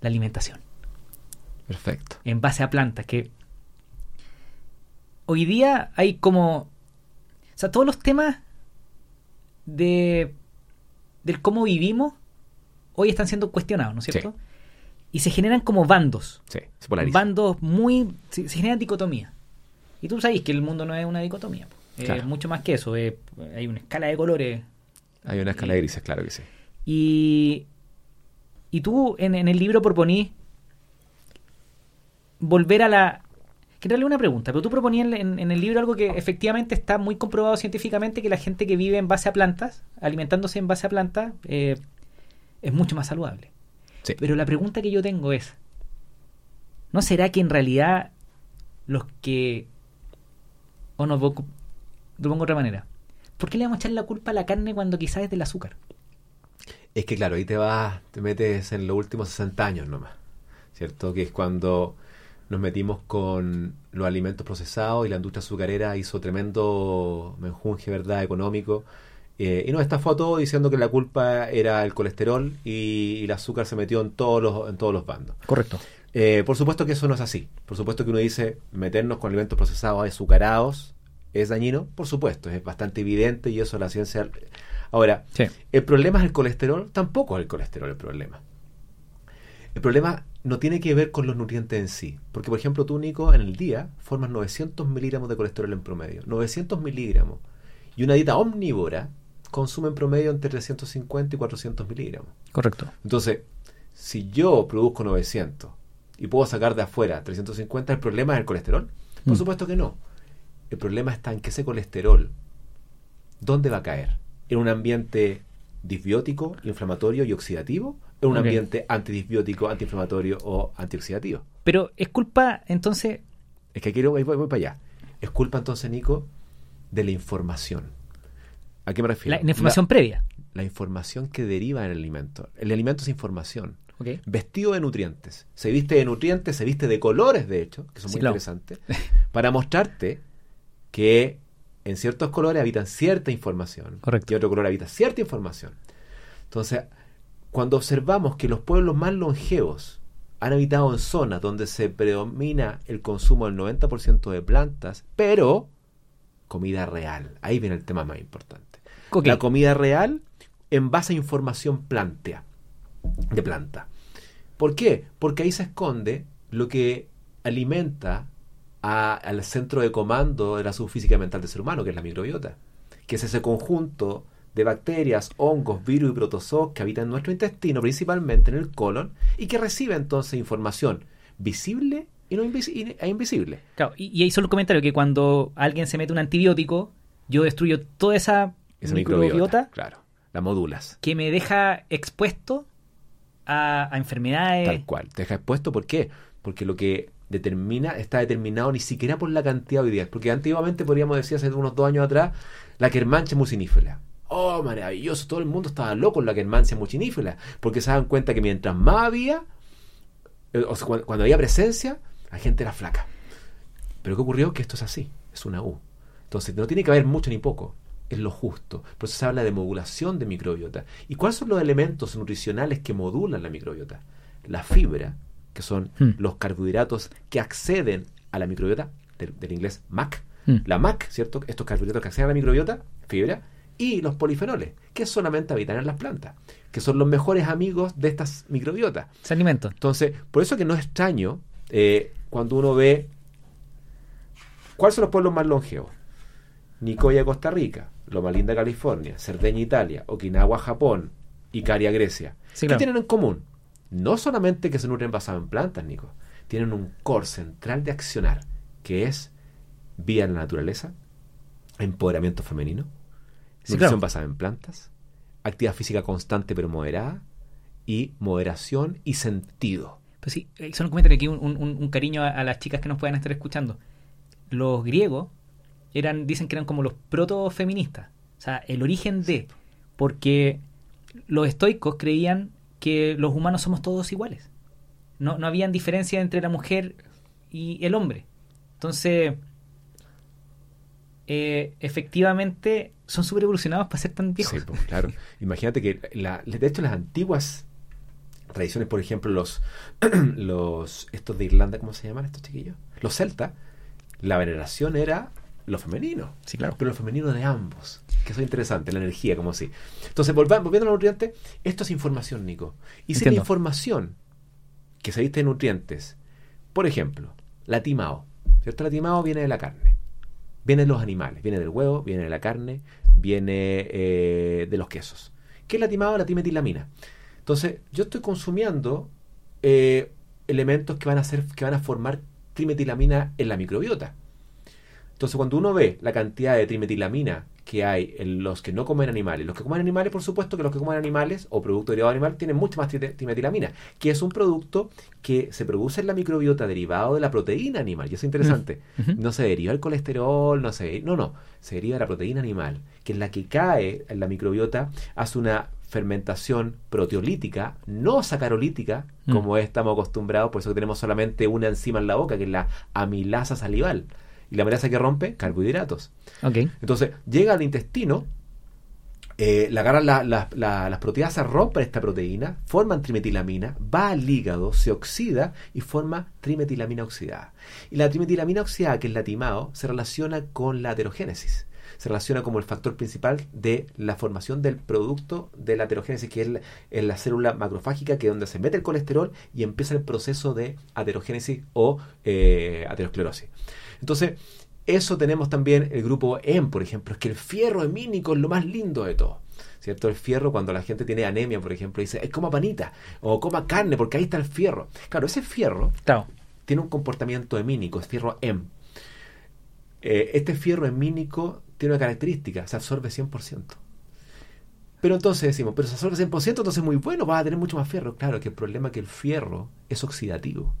La alimentación. Perfecto. En base a plantas. Que hoy día hay como. O sea, todos los temas de del cómo vivimos hoy están siendo cuestionados, ¿no es cierto? Y se generan como bandos. Sí, se polariza. bandos muy. Se, se generan dicotomías. Y tú sabes que el mundo no es una dicotomía. Es Claro. mucho más que eso. es- hay una escala de colores. Hay una escala de grises, claro que sí. Y. Y tú en, en el libro proponís. Volver a la. Que en una pregunta, pero tú proponías en, en el libro algo que efectivamente está muy comprobado científicamente: que la gente que vive en base a plantas, alimentándose en base a plantas, eh, es mucho más saludable. Sí. Pero la pregunta que yo tengo es, ¿no será que en realidad los que... O no, lo pongo de otra manera. ¿Por qué le vamos a echar la culpa a la carne cuando quizás es del azúcar? Es que claro, ahí te vas, te metes en los últimos 60 años nomás, ¿cierto? Que es cuando nos metimos con los alimentos procesados y la industria azucarera hizo tremendo menjunje, ¿verdad?, económico. eh, y nos estafó a todos diciendo que la culpa era el colesterol y, y el azúcar se metió en todos los, en todos los bandos. Correcto. Eh, por supuesto que eso no es así. Por supuesto que uno dice meternos con alimentos procesados azucarados es dañino. Por supuesto, es bastante evidente y eso la ciencia... Ahora, Sí. ¿el problema es el colesterol? Tampoco es el colesterol el problema. El problema no tiene que ver con los nutrientes en sí. Porque, por ejemplo, tú, Nico, en el día formas 900 miligramos de colesterol en promedio. 900 miligramos. Y una dieta omnívora consume en promedio entre 350 y 400 miligramos. Correcto. Entonces, si yo produzco 900 y puedo sacar de afuera 350, ¿el problema es el colesterol? Por Mm. supuesto que no. El problema está en que ese colesterol, ¿dónde va a caer? ¿En un ambiente disbiótico, inflamatorio y oxidativo? ¿En un ambiente antidisbiótico, antiinflamatorio o antioxidativo? Pero es culpa, entonces, Es que quiero, voy, voy- voy para allá. Es culpa entonces, Nico, de la información. ¿A qué me refiero? la, la información previa. la, la información que deriva del alimento. El alimento es información. Vestido de nutrientes. Se viste de nutrientes, se viste de colores, de hecho, que son Sí, muy claro. interesantes, para mostrarte que en ciertos colores habitan cierta información Correcto. y otro color habita cierta información. Entonces, cuando observamos que los pueblos más longevos han habitado en zonas donde se predomina el consumo del 90% de plantas, pero comida real. Ahí viene el tema más importante. La comida real en base a información plantea, de planta. ¿Por qué? Porque ahí se esconde lo que alimenta a- al centro de comando de la subfísica mental del ser humano, que es la microbiota, que es ese conjunto de bacterias, hongos, virus y protozoos que habitan en nuestro intestino, principalmente en el colon, y que recibe entonces información visible y no y- e invisible. Claro, y, y ahí solo el comentario que cuando alguien se mete un antibiótico, yo destruyo toda esa, Esa microbiota, microbiota, claro, la modulas. que me deja expuesto a, a enfermedades. Tal cual. Te deja expuesto, ¿por qué? Porque lo que determina está determinado ni siquiera por la cantidad hoy día. Porque antiguamente podríamos decir, hace unos dos años atrás, la quermancha mucinífera. Oh, maravilloso, todo el mundo estaba loco en la quermancia mucinífera. Porque se dan cuenta que mientras más había, eh, o sea, cuando, cuando había presencia, la gente era flaca. Pero ¿qué ocurrió? Que esto es así, es una U. Entonces no tiene que haber mucho ni poco, es lo justo. Por eso se habla de modulación de microbiota. ¿Y cuáles son los elementos nutricionales que modulan la microbiota? La fibra, que son Hmm. los carbohidratos que acceden a la microbiota, del, del inglés MAC. Hmm. La MAC, ¿cierto? Estos carbohidratos que acceden a la microbiota, fibra, y los polifenoles, que solamente habitan en las plantas, que son los mejores amigos de estas microbiotas. Ese alimento. Entonces, por eso que no es extraño eh, cuando uno ve cuáles son los pueblos más longevos. Nicoya, Costa Rica, Loma Linda, California, Cerdeña, Italia, Okinawa, Japón, Icaria, Grecia. Sí, ¿Qué tienen en común? No solamente que se nutren basado en plantas, Nico. Tienen un core central de accionar, que es vida en la naturaleza, empoderamiento femenino, Sí, nutrición claro. basada en plantas, actividad física constante pero moderada, y moderación y sentido. Pues sí, eh, solo un comentario aquí, un, un- un cariño a, a las chicas que nos puedan estar escuchando. Los griegos eran, dicen que eran como los protofeministas. O sea, el origen de. Porque los estoicos creían que los humanos somos todos iguales. No, no habían diferencia entre la mujer y el hombre. Entonces, eh, efectivamente, son súper evolucionados para ser tan viejos. Sí, pues, claro. Imagínate que, la- de hecho, las antiguas tradiciones, por ejemplo, los, los estos de Irlanda, ¿cómo se llaman estos chiquillos? Los celtas, la veneración era lo femenino. Sí, claro. Pero lo femenino de ambos. Que eso es interesante, la energía, como así. Entonces, volviendo a los nutrientes, esto es información, Nico. Y si la información que se diste de nutrientes, por ejemplo, la timao, ¿cierto? La timao viene de la carne, viene de los animales, viene del huevo, viene de la carne, viene eh, de los quesos. ¿Qué es la timao? La timetilamina. Entonces, yo estoy consumiendo eh, elementos que van a hacer, que van a formar trimetilamina en la microbiota. Entonces, cuando uno ve la cantidad de trimetilamina que hay en los que no comen animales, los que comen animales, por supuesto que los que comen animales o producto derivado de animal tienen mucho más tri- trimetilamina, que es un producto que se produce en la microbiota derivado de la proteína animal. Y eso es interesante. No se deriva el colesterol, no se no, no, se deriva de la proteína animal, que es la que cae en la microbiota, hace una fermentación proteolítica, no sacarolítica, Mm. como estamos acostumbrados, por eso que tenemos solamente una enzima en la boca, que es la amilasa salival. Y la amilasa que rompe carbohidratos. Entonces, llega al intestino, eh, la agarran la- la- la- las proteasas, rompen esta proteína, forman trimetilamina, va al hígado, se oxida y forma trimetilamina oxidada. Y la trimetilamina oxidada, que es la timao, se relaciona con la aterogénesis. Se relaciona como el factor principal de la formación del producto de la aterogénesis, que es la, es la célula macrofágica, que es donde se mete el colesterol y empieza el proceso de aterogénesis o eh, aterosclerosis. Entonces, eso tenemos también el grupo M, por ejemplo, es que el fierro hemínico es lo más lindo de todo. ¿Cierto? El fierro, cuando la gente tiene anemia, por ejemplo, dice, "Eh, coma panita o coma carne porque ahí está el fierro. Claro, ese fierro Claro. tiene un comportamiento hemínico, es fierro M. Eh, este fierro hemínico tiene una característica, se absorbe 100%. Pero entonces decimos, pero se absorbe 100%, entonces es muy bueno, vas a tener mucho más fierro. Claro que el problema es que el fierro es oxidativo.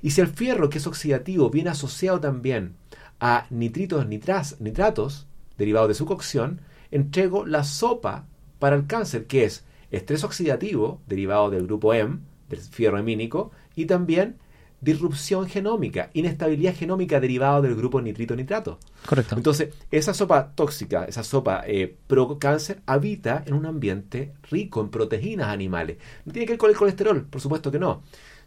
Y si el fierro que es oxidativo viene asociado también a nitritos, nitras, nitratos, derivados de su cocción, entrego la sopa para el cáncer, que es estrés oxidativo, derivado del grupo M, del fierro hemínico, y también disrupción genómica, inestabilidad genómica derivada del grupo nitrito-nitrato. Correcto. Entonces, esa sopa tóxica, esa sopa eh, pro cáncer, habita en un ambiente rico en proteínas animales. No tiene que ver con el colesterol, por supuesto que no.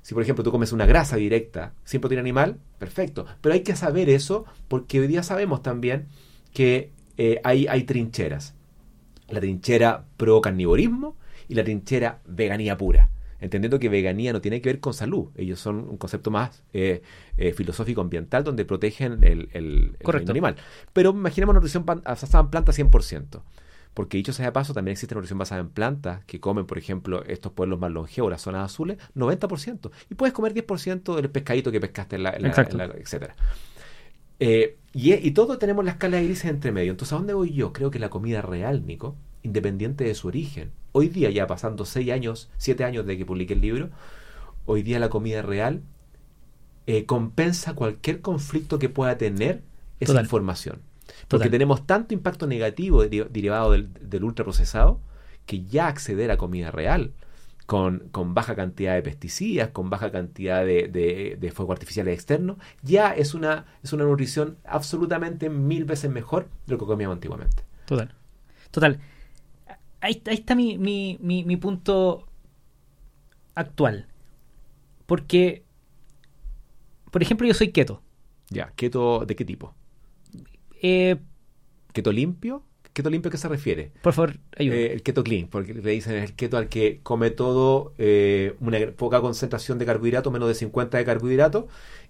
Si, por ejemplo, tú comes una grasa directa sin proteína animal, perfecto. Pero hay que saber eso porque hoy día sabemos también que eh, hay, hay trincheras. La trinchera pro carnivorismo y la trinchera veganía pura entendiendo que veganía no tiene que ver con salud. Ellos son un concepto más eh, eh, filosófico ambiental donde protegen el, el, animal. Pero imaginemos nutrición basada en plantas 100%. Porque dicho sea de paso, también existe nutrición basada en plantas que comen, por ejemplo, estos pueblos más longevos, las zonas azules, 90%. Y puedes comer 10% del pescadito que pescaste en la, en etcétera. Eh, y, y todo tenemos la escala de grises entre medio. Entonces, ¿a dónde voy yo? Creo que la comida real, Nico, independiente de su origen, hoy día, ya pasando seis años, siete años de que publiqué el libro, hoy día la comida real eh, compensa cualquier conflicto que pueda tener esa información. Porque tenemos tanto impacto negativo derivado del, ultraprocesado que ya acceder a comida real con, baja cantidad de pesticidas, con baja cantidad de, de, fuego artificiales externos, ya es una, es una nutrición absolutamente mil veces mejor de lo que comíamos antiguamente. Total. Total ahí, está mi, mi, mi, punto actual. Porque, por ejemplo, yo soy keto. Ya, keto, ¿de qué tipo? Eh, ¿Keto limpio? ¿Keto limpio a qué se refiere? Por favor, ayúdame. Eh, el keto clean, porque le dicen el keto al que come todo, eh, una poca concentración de carbohidratos, menos de 50 de carbohidratos,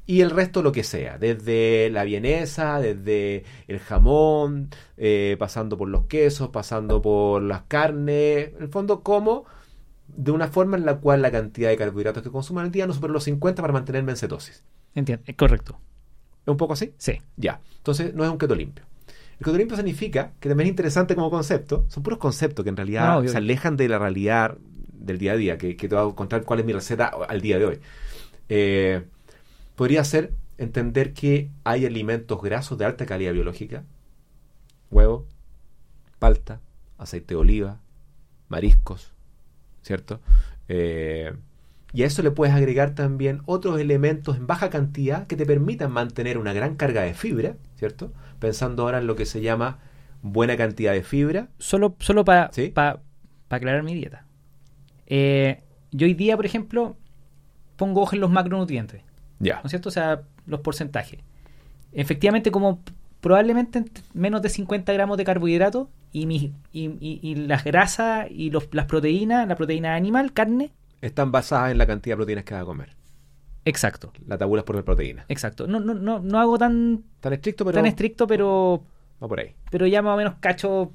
y el resto lo que sea, desde la vienesa, desde el jamón, eh, pasando por los quesos, pasando por las carnes, en el fondo como de una forma en la cual la cantidad de carbohidratos que consumo al día no supera los 50 para mantenerme en cetosis. Entiendo, es correcto. ¿Es un poco así? Sí. Ya, entonces no es un keto limpio. El keto limpio significa, que también es interesante como concepto, son puros conceptos que en realidad se alejan de la realidad del día a día, que, que te voy a contar cuál es mi receta al día de hoy. Eh, podría ser entender que hay alimentos grasos de alta calidad biológica, huevo, palta, aceite de oliva, mariscos, ¿cierto? Eh, y a eso le puedes agregar también otros elementos en baja cantidad que te permitan mantener una gran carga de fibra, ¿cierto? Pensando ahora en lo que se llama buena cantidad de fibra. Solo, solo para aclarar mi dieta. Eh, yo hoy día, por ejemplo, pongo ojo en los macronutrientes. Ya. ¿No es cierto? O sea, los porcentajes. Efectivamente, como probablemente menos de 50 gramos de carbohidratos y, mi, y, las grasas y los, las proteínas, la proteína animal, carne. Están basadas en la cantidad de proteínas que vas a comer. Exacto. La tabula es por proteína. Exacto. No, no, no, no hago tan, tan estricto, pero. Tan estricto, pero. Va por ahí. Pero ya más o menos cacho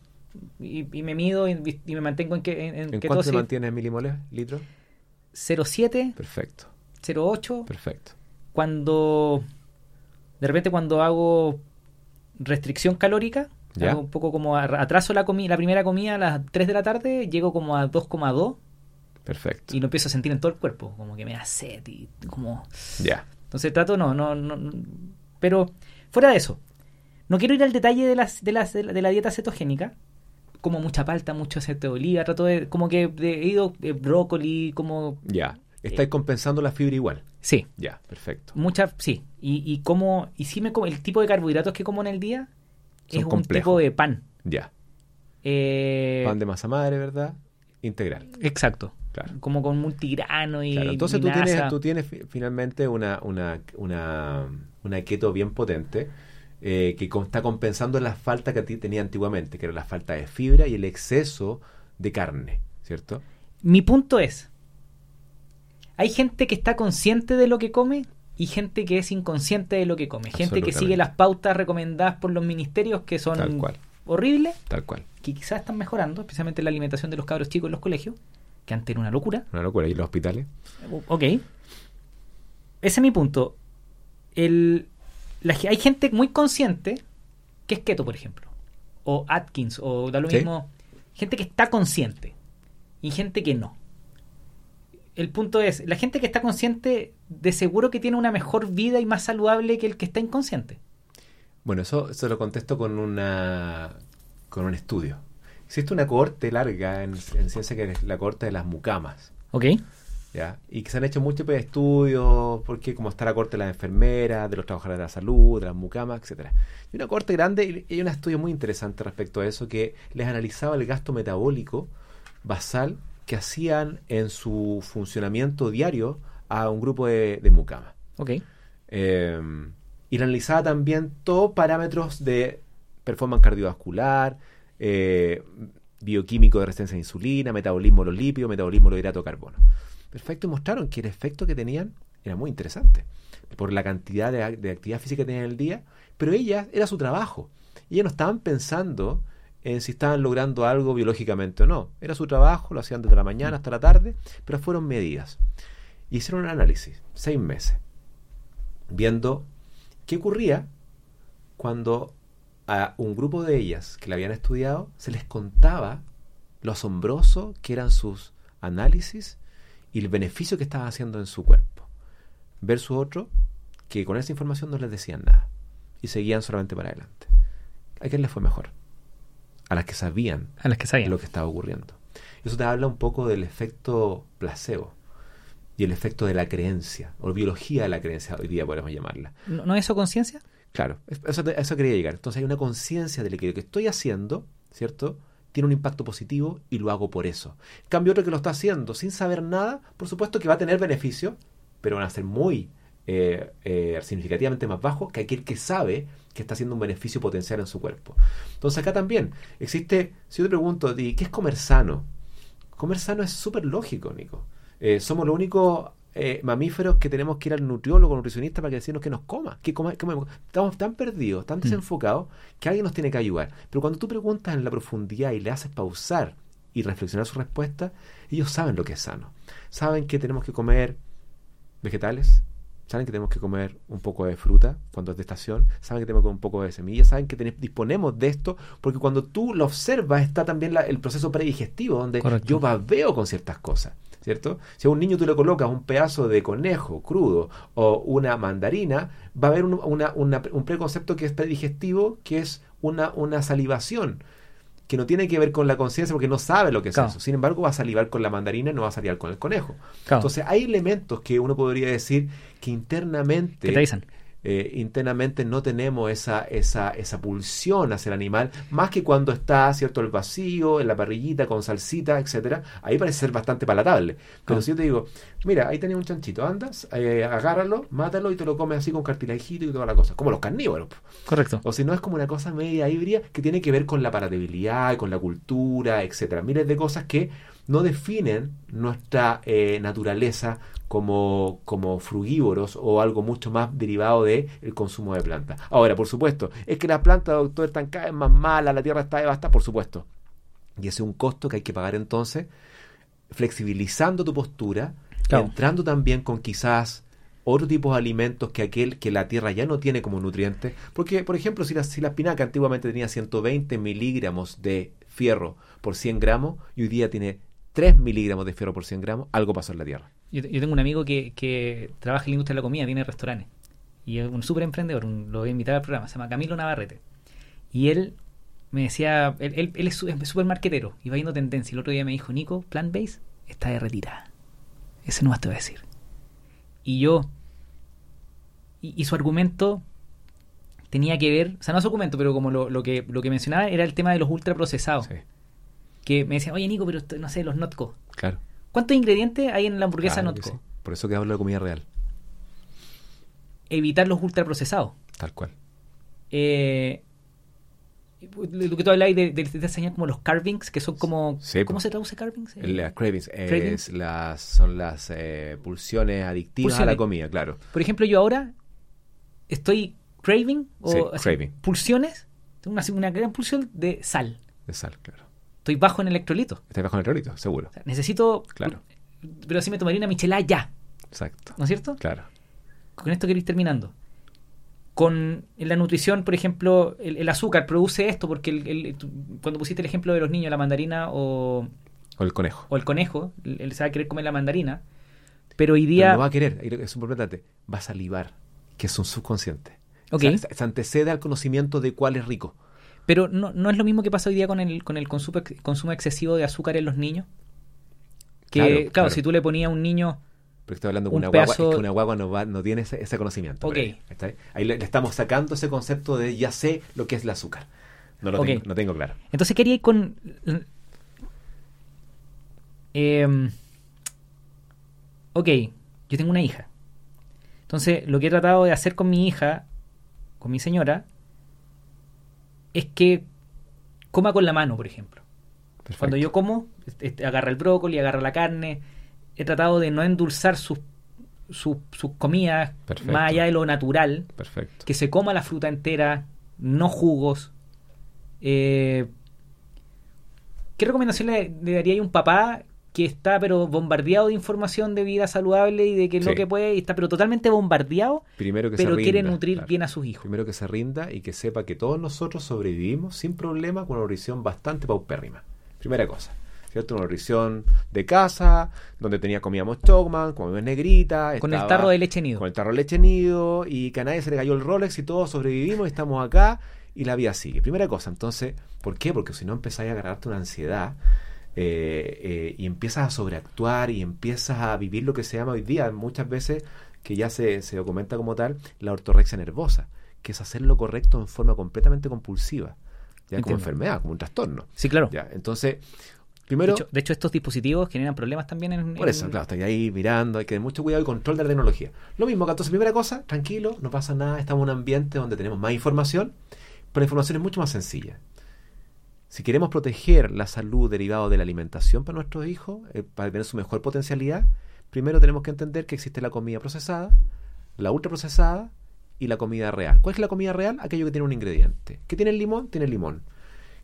y, me mido y, me mantengo en que. ¿En, ¿En cuánto se mantiene en milimoles, litros? 0,7. Perfecto. 0,8. Perfecto cuando de repente cuando hago restricción calórica, hago un poco como atraso la comida, la primera comida a las 3 de la tarde, llego como a 2,2. Perfecto. Y lo empiezo a sentir en todo el cuerpo, como que me da sed y como Ya. Entonces trato no, no no pero fuera de eso, no quiero ir al detalle de las de las de la, dieta cetogénica, como mucha palta, mucho aceite de oliva, trato de como que he ido eh, brócoli, como Ya. Estáis compensando la fibra igual. Sí. Ya, perfecto. Muchas, sí. Y, y como, y sí me como, el tipo de carbohidratos que como en el día es un tipo de pan. Ya. Eh, pan de masa madre, ¿verdad? Integral. Exacto. Claro. Como con multigrano y. Claro, entonces tú tienes, tú tienes finalmente una, una, una, una keto bien potente. Eh, que está compensando la falta que a ti tenía antiguamente, que era la falta de fibra y el exceso de carne, ¿cierto? Mi punto es, hay gente que está consciente de lo que come y gente que es inconsciente de lo que come. Gente que sigue las pautas recomendadas por los ministerios que son horribles. Tal cual. Que quizás están mejorando, especialmente la alimentación de los cabros chicos en los colegios, que antes era una locura. Una locura. ¿Y los hospitales? Ok. Ese es mi punto. El, hay gente muy consciente que es keto, por ejemplo. O Atkins, o da lo mismo. Gente que está consciente. Y gente que no el punto es, la gente que está consciente de seguro que tiene una mejor vida y más saludable que el que está inconsciente. Bueno, eso, se lo contesto con una con un estudio. Existe una cohorte larga en, ciencia que es la cohorte de las mucamas. Ok. ¿ya? Y que se han hecho múltiples estudios, porque como está la corte de las enfermeras, de los trabajadores de la salud, de las mucamas, etcétera. Y una corte grande, y hay un estudio muy interesante respecto a eso, que les analizaba el gasto metabólico basal que hacían en su funcionamiento diario a un grupo de, de mucamas. Ok. Eh, y le analizaba también todos parámetros de performance cardiovascular, eh, bioquímico de resistencia a insulina, metabolismo de los lípidos, metabolismo de los hidratos de carbono. Perfecto, y mostraron que el efecto que tenían era muy interesante por la cantidad de, actividad física que tenían en el día, pero ellas era su trabajo. Ellas no estaban pensando en si estaban logrando algo biológicamente o no. Era su trabajo, lo hacían desde la mañana hasta la tarde, pero fueron medidas. Hicieron un análisis, seis meses, viendo qué ocurría cuando a un grupo de ellas que la habían estudiado se les contaba lo asombroso que eran sus análisis y el beneficio que estaban haciendo en su cuerpo. Versus otro que con esa información no les decían nada y seguían solamente para adelante. ¿A quién les fue mejor? A las que sabían, A las que sabían. lo que estaba ocurriendo. Eso te habla un poco del efecto placebo y el efecto de la creencia, o biología de la creencia, hoy día podemos llamarla. ¿No, no es eso conciencia? Claro, es- eso, a eso quería llegar. Entonces hay una conciencia de que lo que estoy haciendo, ¿cierto? Tiene un impacto positivo y lo hago por eso. En cambio, otro que lo está haciendo sin saber nada, por supuesto que va a tener beneficios, pero van a ser muy eh, eh, significativamente más bajos que aquel que sabe que está haciendo un beneficio potencial en su cuerpo. Entonces acá también existe, si yo te pregunto, ¿qué es comer sano? Comer sano es súper lógico, Nico. Eh, somos los únicos eh, mamíferos que tenemos que ir al nutriólogo, nutricionista para que decirnos que nos coma, que coma, comemos. Estamos tan perdidos, tan desenfocados, que alguien nos tiene que ayudar. Pero cuando tú preguntas en la profundidad y le haces pausar y reflexionar su respuesta, ellos saben lo que es sano. Saben que tenemos que comer vegetales, saben que tenemos que comer un poco de fruta cuando es de estación, saben que tenemos que comer un poco de semillas, saben que disponemos de esto, porque cuando tú lo observas está también la- el proceso predigestivo, donde Correcto. yo babeo con ciertas cosas. ¿Cierto? Si a un niño tú le colocas un pedazo de conejo crudo o una mandarina, va a haber un, una- una- un preconcepto que es predigestivo, que es una, una salivación, que no tiene que ver con la conciencia porque no sabe lo que es Claro. eso. Sin embargo, va a salivar con la mandarina y no va a salivar con el conejo. Claro. Entonces, hay elementos que uno podría decir que internamente ¿Qué te dicen? Eh, internamente no tenemos esa, esa, esa pulsión hacia el animal, más que cuando está, ¿cierto?, el vacío, en la parrillita, con salsita, etcétera, ahí parece ser bastante palatable. Pero Ah. si yo te digo, mira, ahí tenés un chanchito, andas, eh, agárralo, mátalo y te lo comes así con cartilajito y toda la cosa, como los carnívoros. Correcto. O si no, es como una cosa media híbrida que tiene que ver con la palatabilidad, con la cultura, etcétera. Miles de cosas que no definen nuestra eh, naturaleza como, como frugívoros o algo mucho más derivado del el consumo de plantas. Ahora, por supuesto, es que las plantas, doctor, están cada vez más malas, la tierra está devastada, por supuesto. Y ese es un costo que hay que pagar entonces, flexibilizando tu postura, Claro. entrando también con quizás otro tipo de alimentos que aquel que la tierra ya no tiene como nutriente. Porque, por ejemplo, si la, si la espinaca antiguamente tenía 120 miligramos de fierro por 100 gramos y hoy día tiene 3 miligramos de fierro por 100 gramos, algo pasó en la tierra. Yo, yo tengo un amigo que, que trabaja en la industria de la comida, tiene restaurantes. Y es un súper emprendedor, un- lo voy a invitar al programa, se llama Camilo Navarrete. Y él me decía, él, él- él es súper marquetero y va viendo tendencia. Y el otro día me dijo, Nico, Plant Base está de retirada. Ese no más te voy a decir. Y yo, y, y su argumento tenía que ver, o sea, no su argumento, pero como lo, lo que, lo que mencionaba era el tema de los ultraprocesados. Sí, Que me decían, oye Nico, pero no sé, los Notco. claro. ¿Cuántos ingredientes hay en la hamburguesa Claro Notco? sí. Por eso que hablo de comida real, evitar los ultraprocesados. tal cual. Eh, lo que tú hablabas de, de, de enseñar como los carvings, que son como... Sí, ¿Cómo se traduce carvings? Eh, Las cravings, es Cravings. las, son las eh, pulsiones adictivas a Pulsiones. la comida, claro. Por ejemplo, yo ahora estoy craving o Sí, así, craving. pulsiones. Tengo una, una gran pulsión de sal. De sal, claro. Estoy bajo en electrolito. Está bajo el electrolito, seguro. O sea, necesito... Claro. Pero así me tomaría una michelada ya. Exacto. ¿No es cierto? Claro. Con esto quiero ir terminando. Con en la nutrición, por ejemplo, el, el azúcar produce esto porque el- el- tú- cuando pusiste el ejemplo de los niños, la mandarina o, O el conejo. o el conejo, él se va a querer comer la mandarina, pero hoy Pero día... no va a querer, es importante, va a salivar, que es un subconsciente. Ok. O sea, se- se antecede al conocimiento de cuál es rico. Pero no, no es lo mismo que pasa hoy día con el, con el consumo, consumo excesivo de azúcar en los niños. Que, Claro, claro, claro. si tú le ponías a un niño Porque estoy hablando con Un una guagua, pedazo- es que una guagua no, va- no tiene ese, ese conocimiento. Ok. previo, ¿está ahí? Ahí le, le estamos sacando ese concepto de ya sé lo que es el azúcar. No lo tengo, no tengo claro. Entonces quería ir con... Em, ok, yo tengo una hija. Entonces lo que he tratado de hacer con mi hija, con mi señora, es que coma con la mano, por ejemplo. Perfecto. Cuando yo como, este, este, agarra el brócoli, agarra la carne. He tratado de no endulzar sus, sus, sus comidas Perfecto. más allá de lo natural. Perfecto. Que se coma la fruta entera, no jugos. Eh, ¿Qué recomendación le, le daría a un papá que está pero bombardeado de información de vida saludable y de que es lo que puede, y está pero totalmente bombardeado, Primero que pero se quiere nutrir claro. bien a sus hijos? Primero que se rinda y que sepa que todos nosotros sobrevivimos sin problema con una nutrición bastante paupérrima. Primera cosa. ¿Cierto? Una nutrición de casa, donde tenía comíamos Stockman, comíamos negrita. Con el tarro de leche nido. Con el tarro de leche nido y que a nadie se le cayó el Rolex y todos sobrevivimos y estamos acá y la vida sigue. Primera cosa, entonces, ¿por qué? Porque si no empezáis a agarrarte una ansiedad eh, eh, y empiezas a sobreactuar y empiezas a vivir lo que se llama hoy día, muchas veces que ya se, se documenta como tal, la ortorexia nervosa, que es hacer lo correcto en forma completamente compulsiva, ya como enfermedad, como un trastorno. Sí, claro. Ya, entonces, De primero... hecho, de hecho, estos dispositivos generan problemas también en... Por eso, en- claro, estoy ahí mirando, hay que tener mucho cuidado y control de la tecnología. Lo mismo que entonces, primera cosa, tranquilo, no pasa nada, estamos en un ambiente donde tenemos más información, pero la información es mucho más sencilla. Si queremos proteger la salud derivada de la alimentación para nuestros hijos, eh, para tener su mejor potencialidad, primero tenemos que entender que existe la comida procesada, la ultraprocesada y la comida real. ¿Cuál es la comida real? Aquello que tiene un ingrediente. ¿Qué tiene el limón? Tiene limón.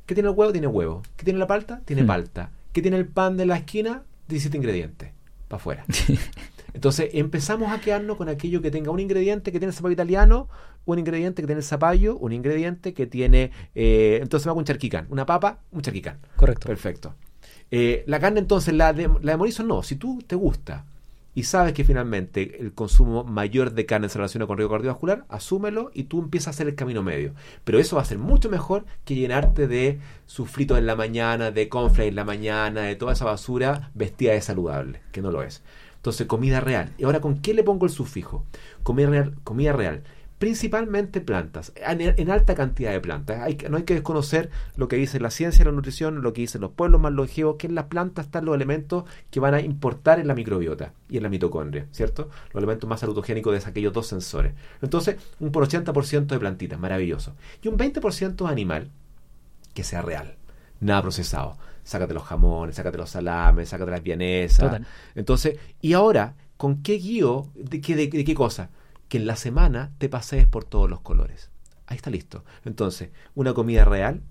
¿Qué tiene el huevo? Tiene huevo. ¿Qué tiene la palta? Tiene Hmm. palta. ¿Qué tiene el pan de la esquina? 17 ingredientes. Para afuera. Entonces empezamos a quedarnos con aquello que tenga un ingrediente que tiene el zapallo italiano, un ingrediente que tiene el zapallo, un ingrediente que tiene... eh, entonces me hago un charquicán. Una papa, un charquicán. Correcto. Perfecto. Eh, la carne entonces, la de, la de Morrison no. Si tú te gusta y sabes que finalmente el consumo mayor de carne se relaciona con riesgo cardiovascular, asúmelo y tú empiezas a hacer el camino medio. Pero eso va a ser mucho mejor que llenarte de sufritos en la mañana, de cornflakes en la mañana, de toda esa basura vestida de saludable, que no lo es. Entonces, comida real. ¿Y ahora con qué le pongo el sufijo? Comida real, comida real. Principalmente plantas, en, alta cantidad de plantas. Hay, no hay que desconocer lo que dice la ciencia la nutrición, lo que dicen los pueblos más longevos, que en las plantas están los elementos que van a importar en la microbiota y en la mitocondria, ¿cierto? Los elementos más salutogénicos de aquellos dos sensores. Entonces, un por 80% de plantitas, maravilloso. Y un 20% de animal que sea real, nada procesado. Sácate los jamones, sácate los salames, sácate las vienesas. Total. Entonces, y ahora, ¿con qué guío? ¿De de qué cosa? Que en la semana te pasees por todos los colores. Ahí está listo. Entonces, una comida real,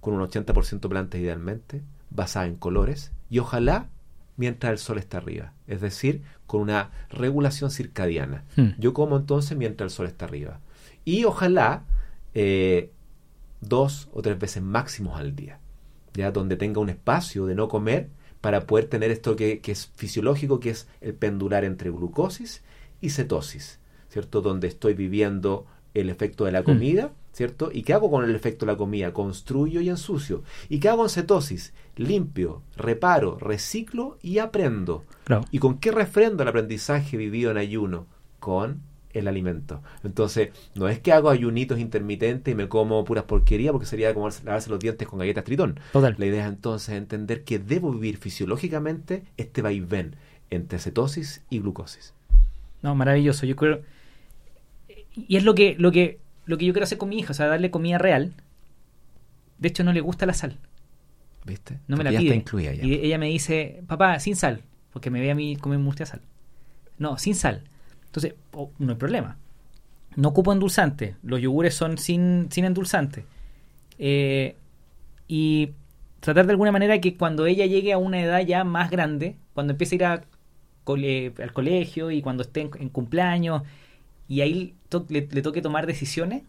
con un 80% plantas idealmente, basada en colores, y ojalá mientras el sol está arriba. Es decir, con una regulación circadiana. Hmm. Yo como entonces mientras el sol está arriba. Y ojalá eh, dos o tres veces máximos al día. Ya donde tenga un espacio de no comer para poder tener esto que, que es fisiológico, que es el pendular entre glucosis y cetosis, ¿cierto? Donde estoy viviendo el efecto de la comida, ¿cierto? ¿Y qué hago con el efecto de la comida? Construyo y ensucio. ¿Y qué hago en cetosis? Limpio, reparo, reciclo y aprendo. Claro. ¿Y con qué refrendo el aprendizaje vivido en ayuno? Con el alimento. Entonces, no es que hago ayunitos intermitentes y me como puras porquerías porque sería como lavarse los dientes con galletas tritón. Total. La idea es entonces entender que debo vivir fisiológicamente este vaivén entre cetosis y glucosis. No, maravilloso. Yo creo. Y es lo que, lo que, lo que yo quiero hacer con mi hija, o sea, darle comida real. De hecho, no le gusta la sal. ¿Viste? No me la pide. está incluida ya. Y ella me dice, papá, sin sal, porque me ve a mí comer mucha sal. No, sin sal. Entonces, oh, no hay problema. No ocupo endulzante. Los yogures son sin, sin endulzante. Eh, y tratar de alguna manera que cuando ella llegue a una edad ya más grande, cuando empiece a ir al colegio y cuando esté en, cumpleaños y ahí le toque tomar decisiones,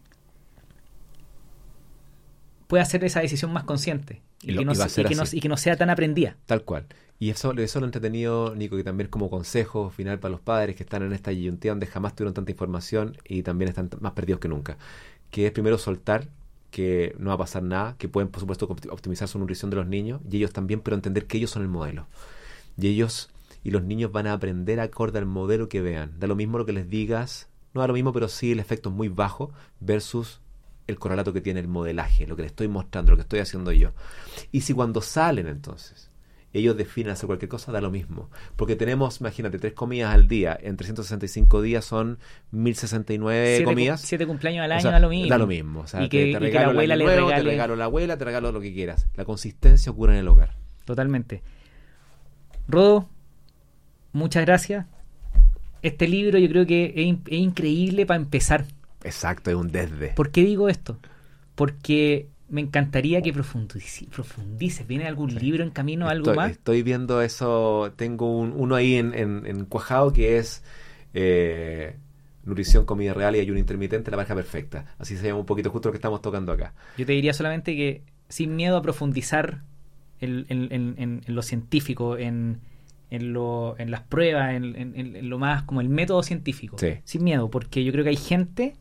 pueda hacer esa decisión más consciente y, Y lo- que, no, y que y que sea tan aprendida. Tal cual. Y eso, eso lo entretenido, Nico, que también como consejo final para los padres que están en esta disyuntiva donde jamás tuvieron tanta información y también están más perdidos que nunca. Que es primero soltar que no va a pasar nada, que pueden, por supuesto, opti- optimizar su nutrición de los niños y ellos también, pero entender que ellos son el modelo. Y ellos y los niños van a aprender acorde al modelo que vean. Da lo mismo lo que les digas, no da lo mismo, pero sí el efecto es muy bajo versus el correlato que tiene el modelaje, lo que les estoy mostrando, lo que estoy haciendo yo. Y si cuando salen entonces ellos definen hacer cualquier cosa, da lo mismo. Porque tenemos, imagínate, tres comidas al día. En 365 días son 1069 Siete, comidas. siete cumpleaños al año O sea, da lo mismo. Da lo mismo. O sea, Y te- que- te, y que la regalo el abuela le nuevo, te regalo la abuela, te regalo lo que quieras. La consistencia ocurre en el hogar. Totalmente. Rodo, muchas gracias. Este libro yo creo que es, in- es increíble para empezar. Exacto, es un desde. ¿Por qué digo esto? Porque me encantaría que profundici- profundices. ¿Viene algún libro en camino, algo estoy, más? Estoy viendo eso. Tengo un- uno ahí en, en, en Cuajado que es eh, Nutrición, Comida Real y Ayuno Intermitente, la pareja perfecta. Así se llama un poquito justo lo que estamos tocando acá. Yo te diría solamente que sin miedo a profundizar en, lo científico, en, en, lo, en las pruebas, en, en- en- en lo más como el método científico. Sí. Sin miedo, porque yo creo que hay gente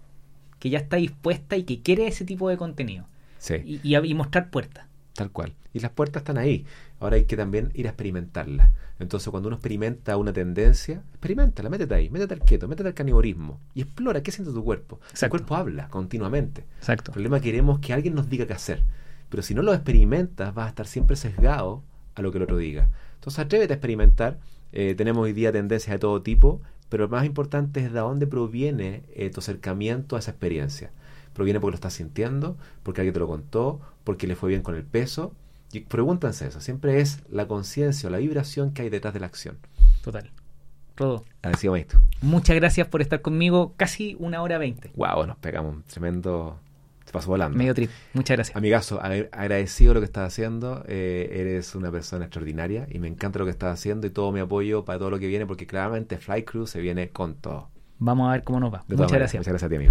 que ya está dispuesta y que quiere ese tipo de contenido. Sí. Y, y a- y mostrar puertas. Tal cual. Y las puertas están ahí. Ahora hay que también ir a experimentarlas. Entonces, cuando uno experimenta una tendencia, experimentala, métete ahí, métete al keto, métete al carnivorismo y explora qué siente tu cuerpo. El Exacto. cuerpo habla continuamente. Exacto. El problema es que queremos que alguien nos diga qué hacer. Pero si no lo experimentas, vas a estar siempre sesgado a lo que el otro diga. Entonces, atrévete a experimentar. Eh, tenemos hoy día tendencias de todo tipo, pero lo más importante es de dónde proviene eh, tu acercamiento a esa experiencia. Proviene porque lo estás sintiendo, porque alguien te lo contó, porque le fue bien con el peso. Y pregúntanse eso. Siempre es la conciencia o la vibración que hay detrás de la acción. Total. Rodo, Agradecido, maestro. muchas gracias por estar conmigo casi una hora veinte. Wow, nos pegamos un tremendo. Se pasó volando. Medio trip. Muchas gracias. Amigazo, ag- agradecido lo que estás haciendo. eh, eres una persona extraordinaria y me encanta lo que estás haciendo y todo mi apoyo para todo lo que viene porque claramente Fly Crew se viene con todo. Vamos a ver cómo nos va. De Muchas gracias. Muchas gracias a ti, amigo.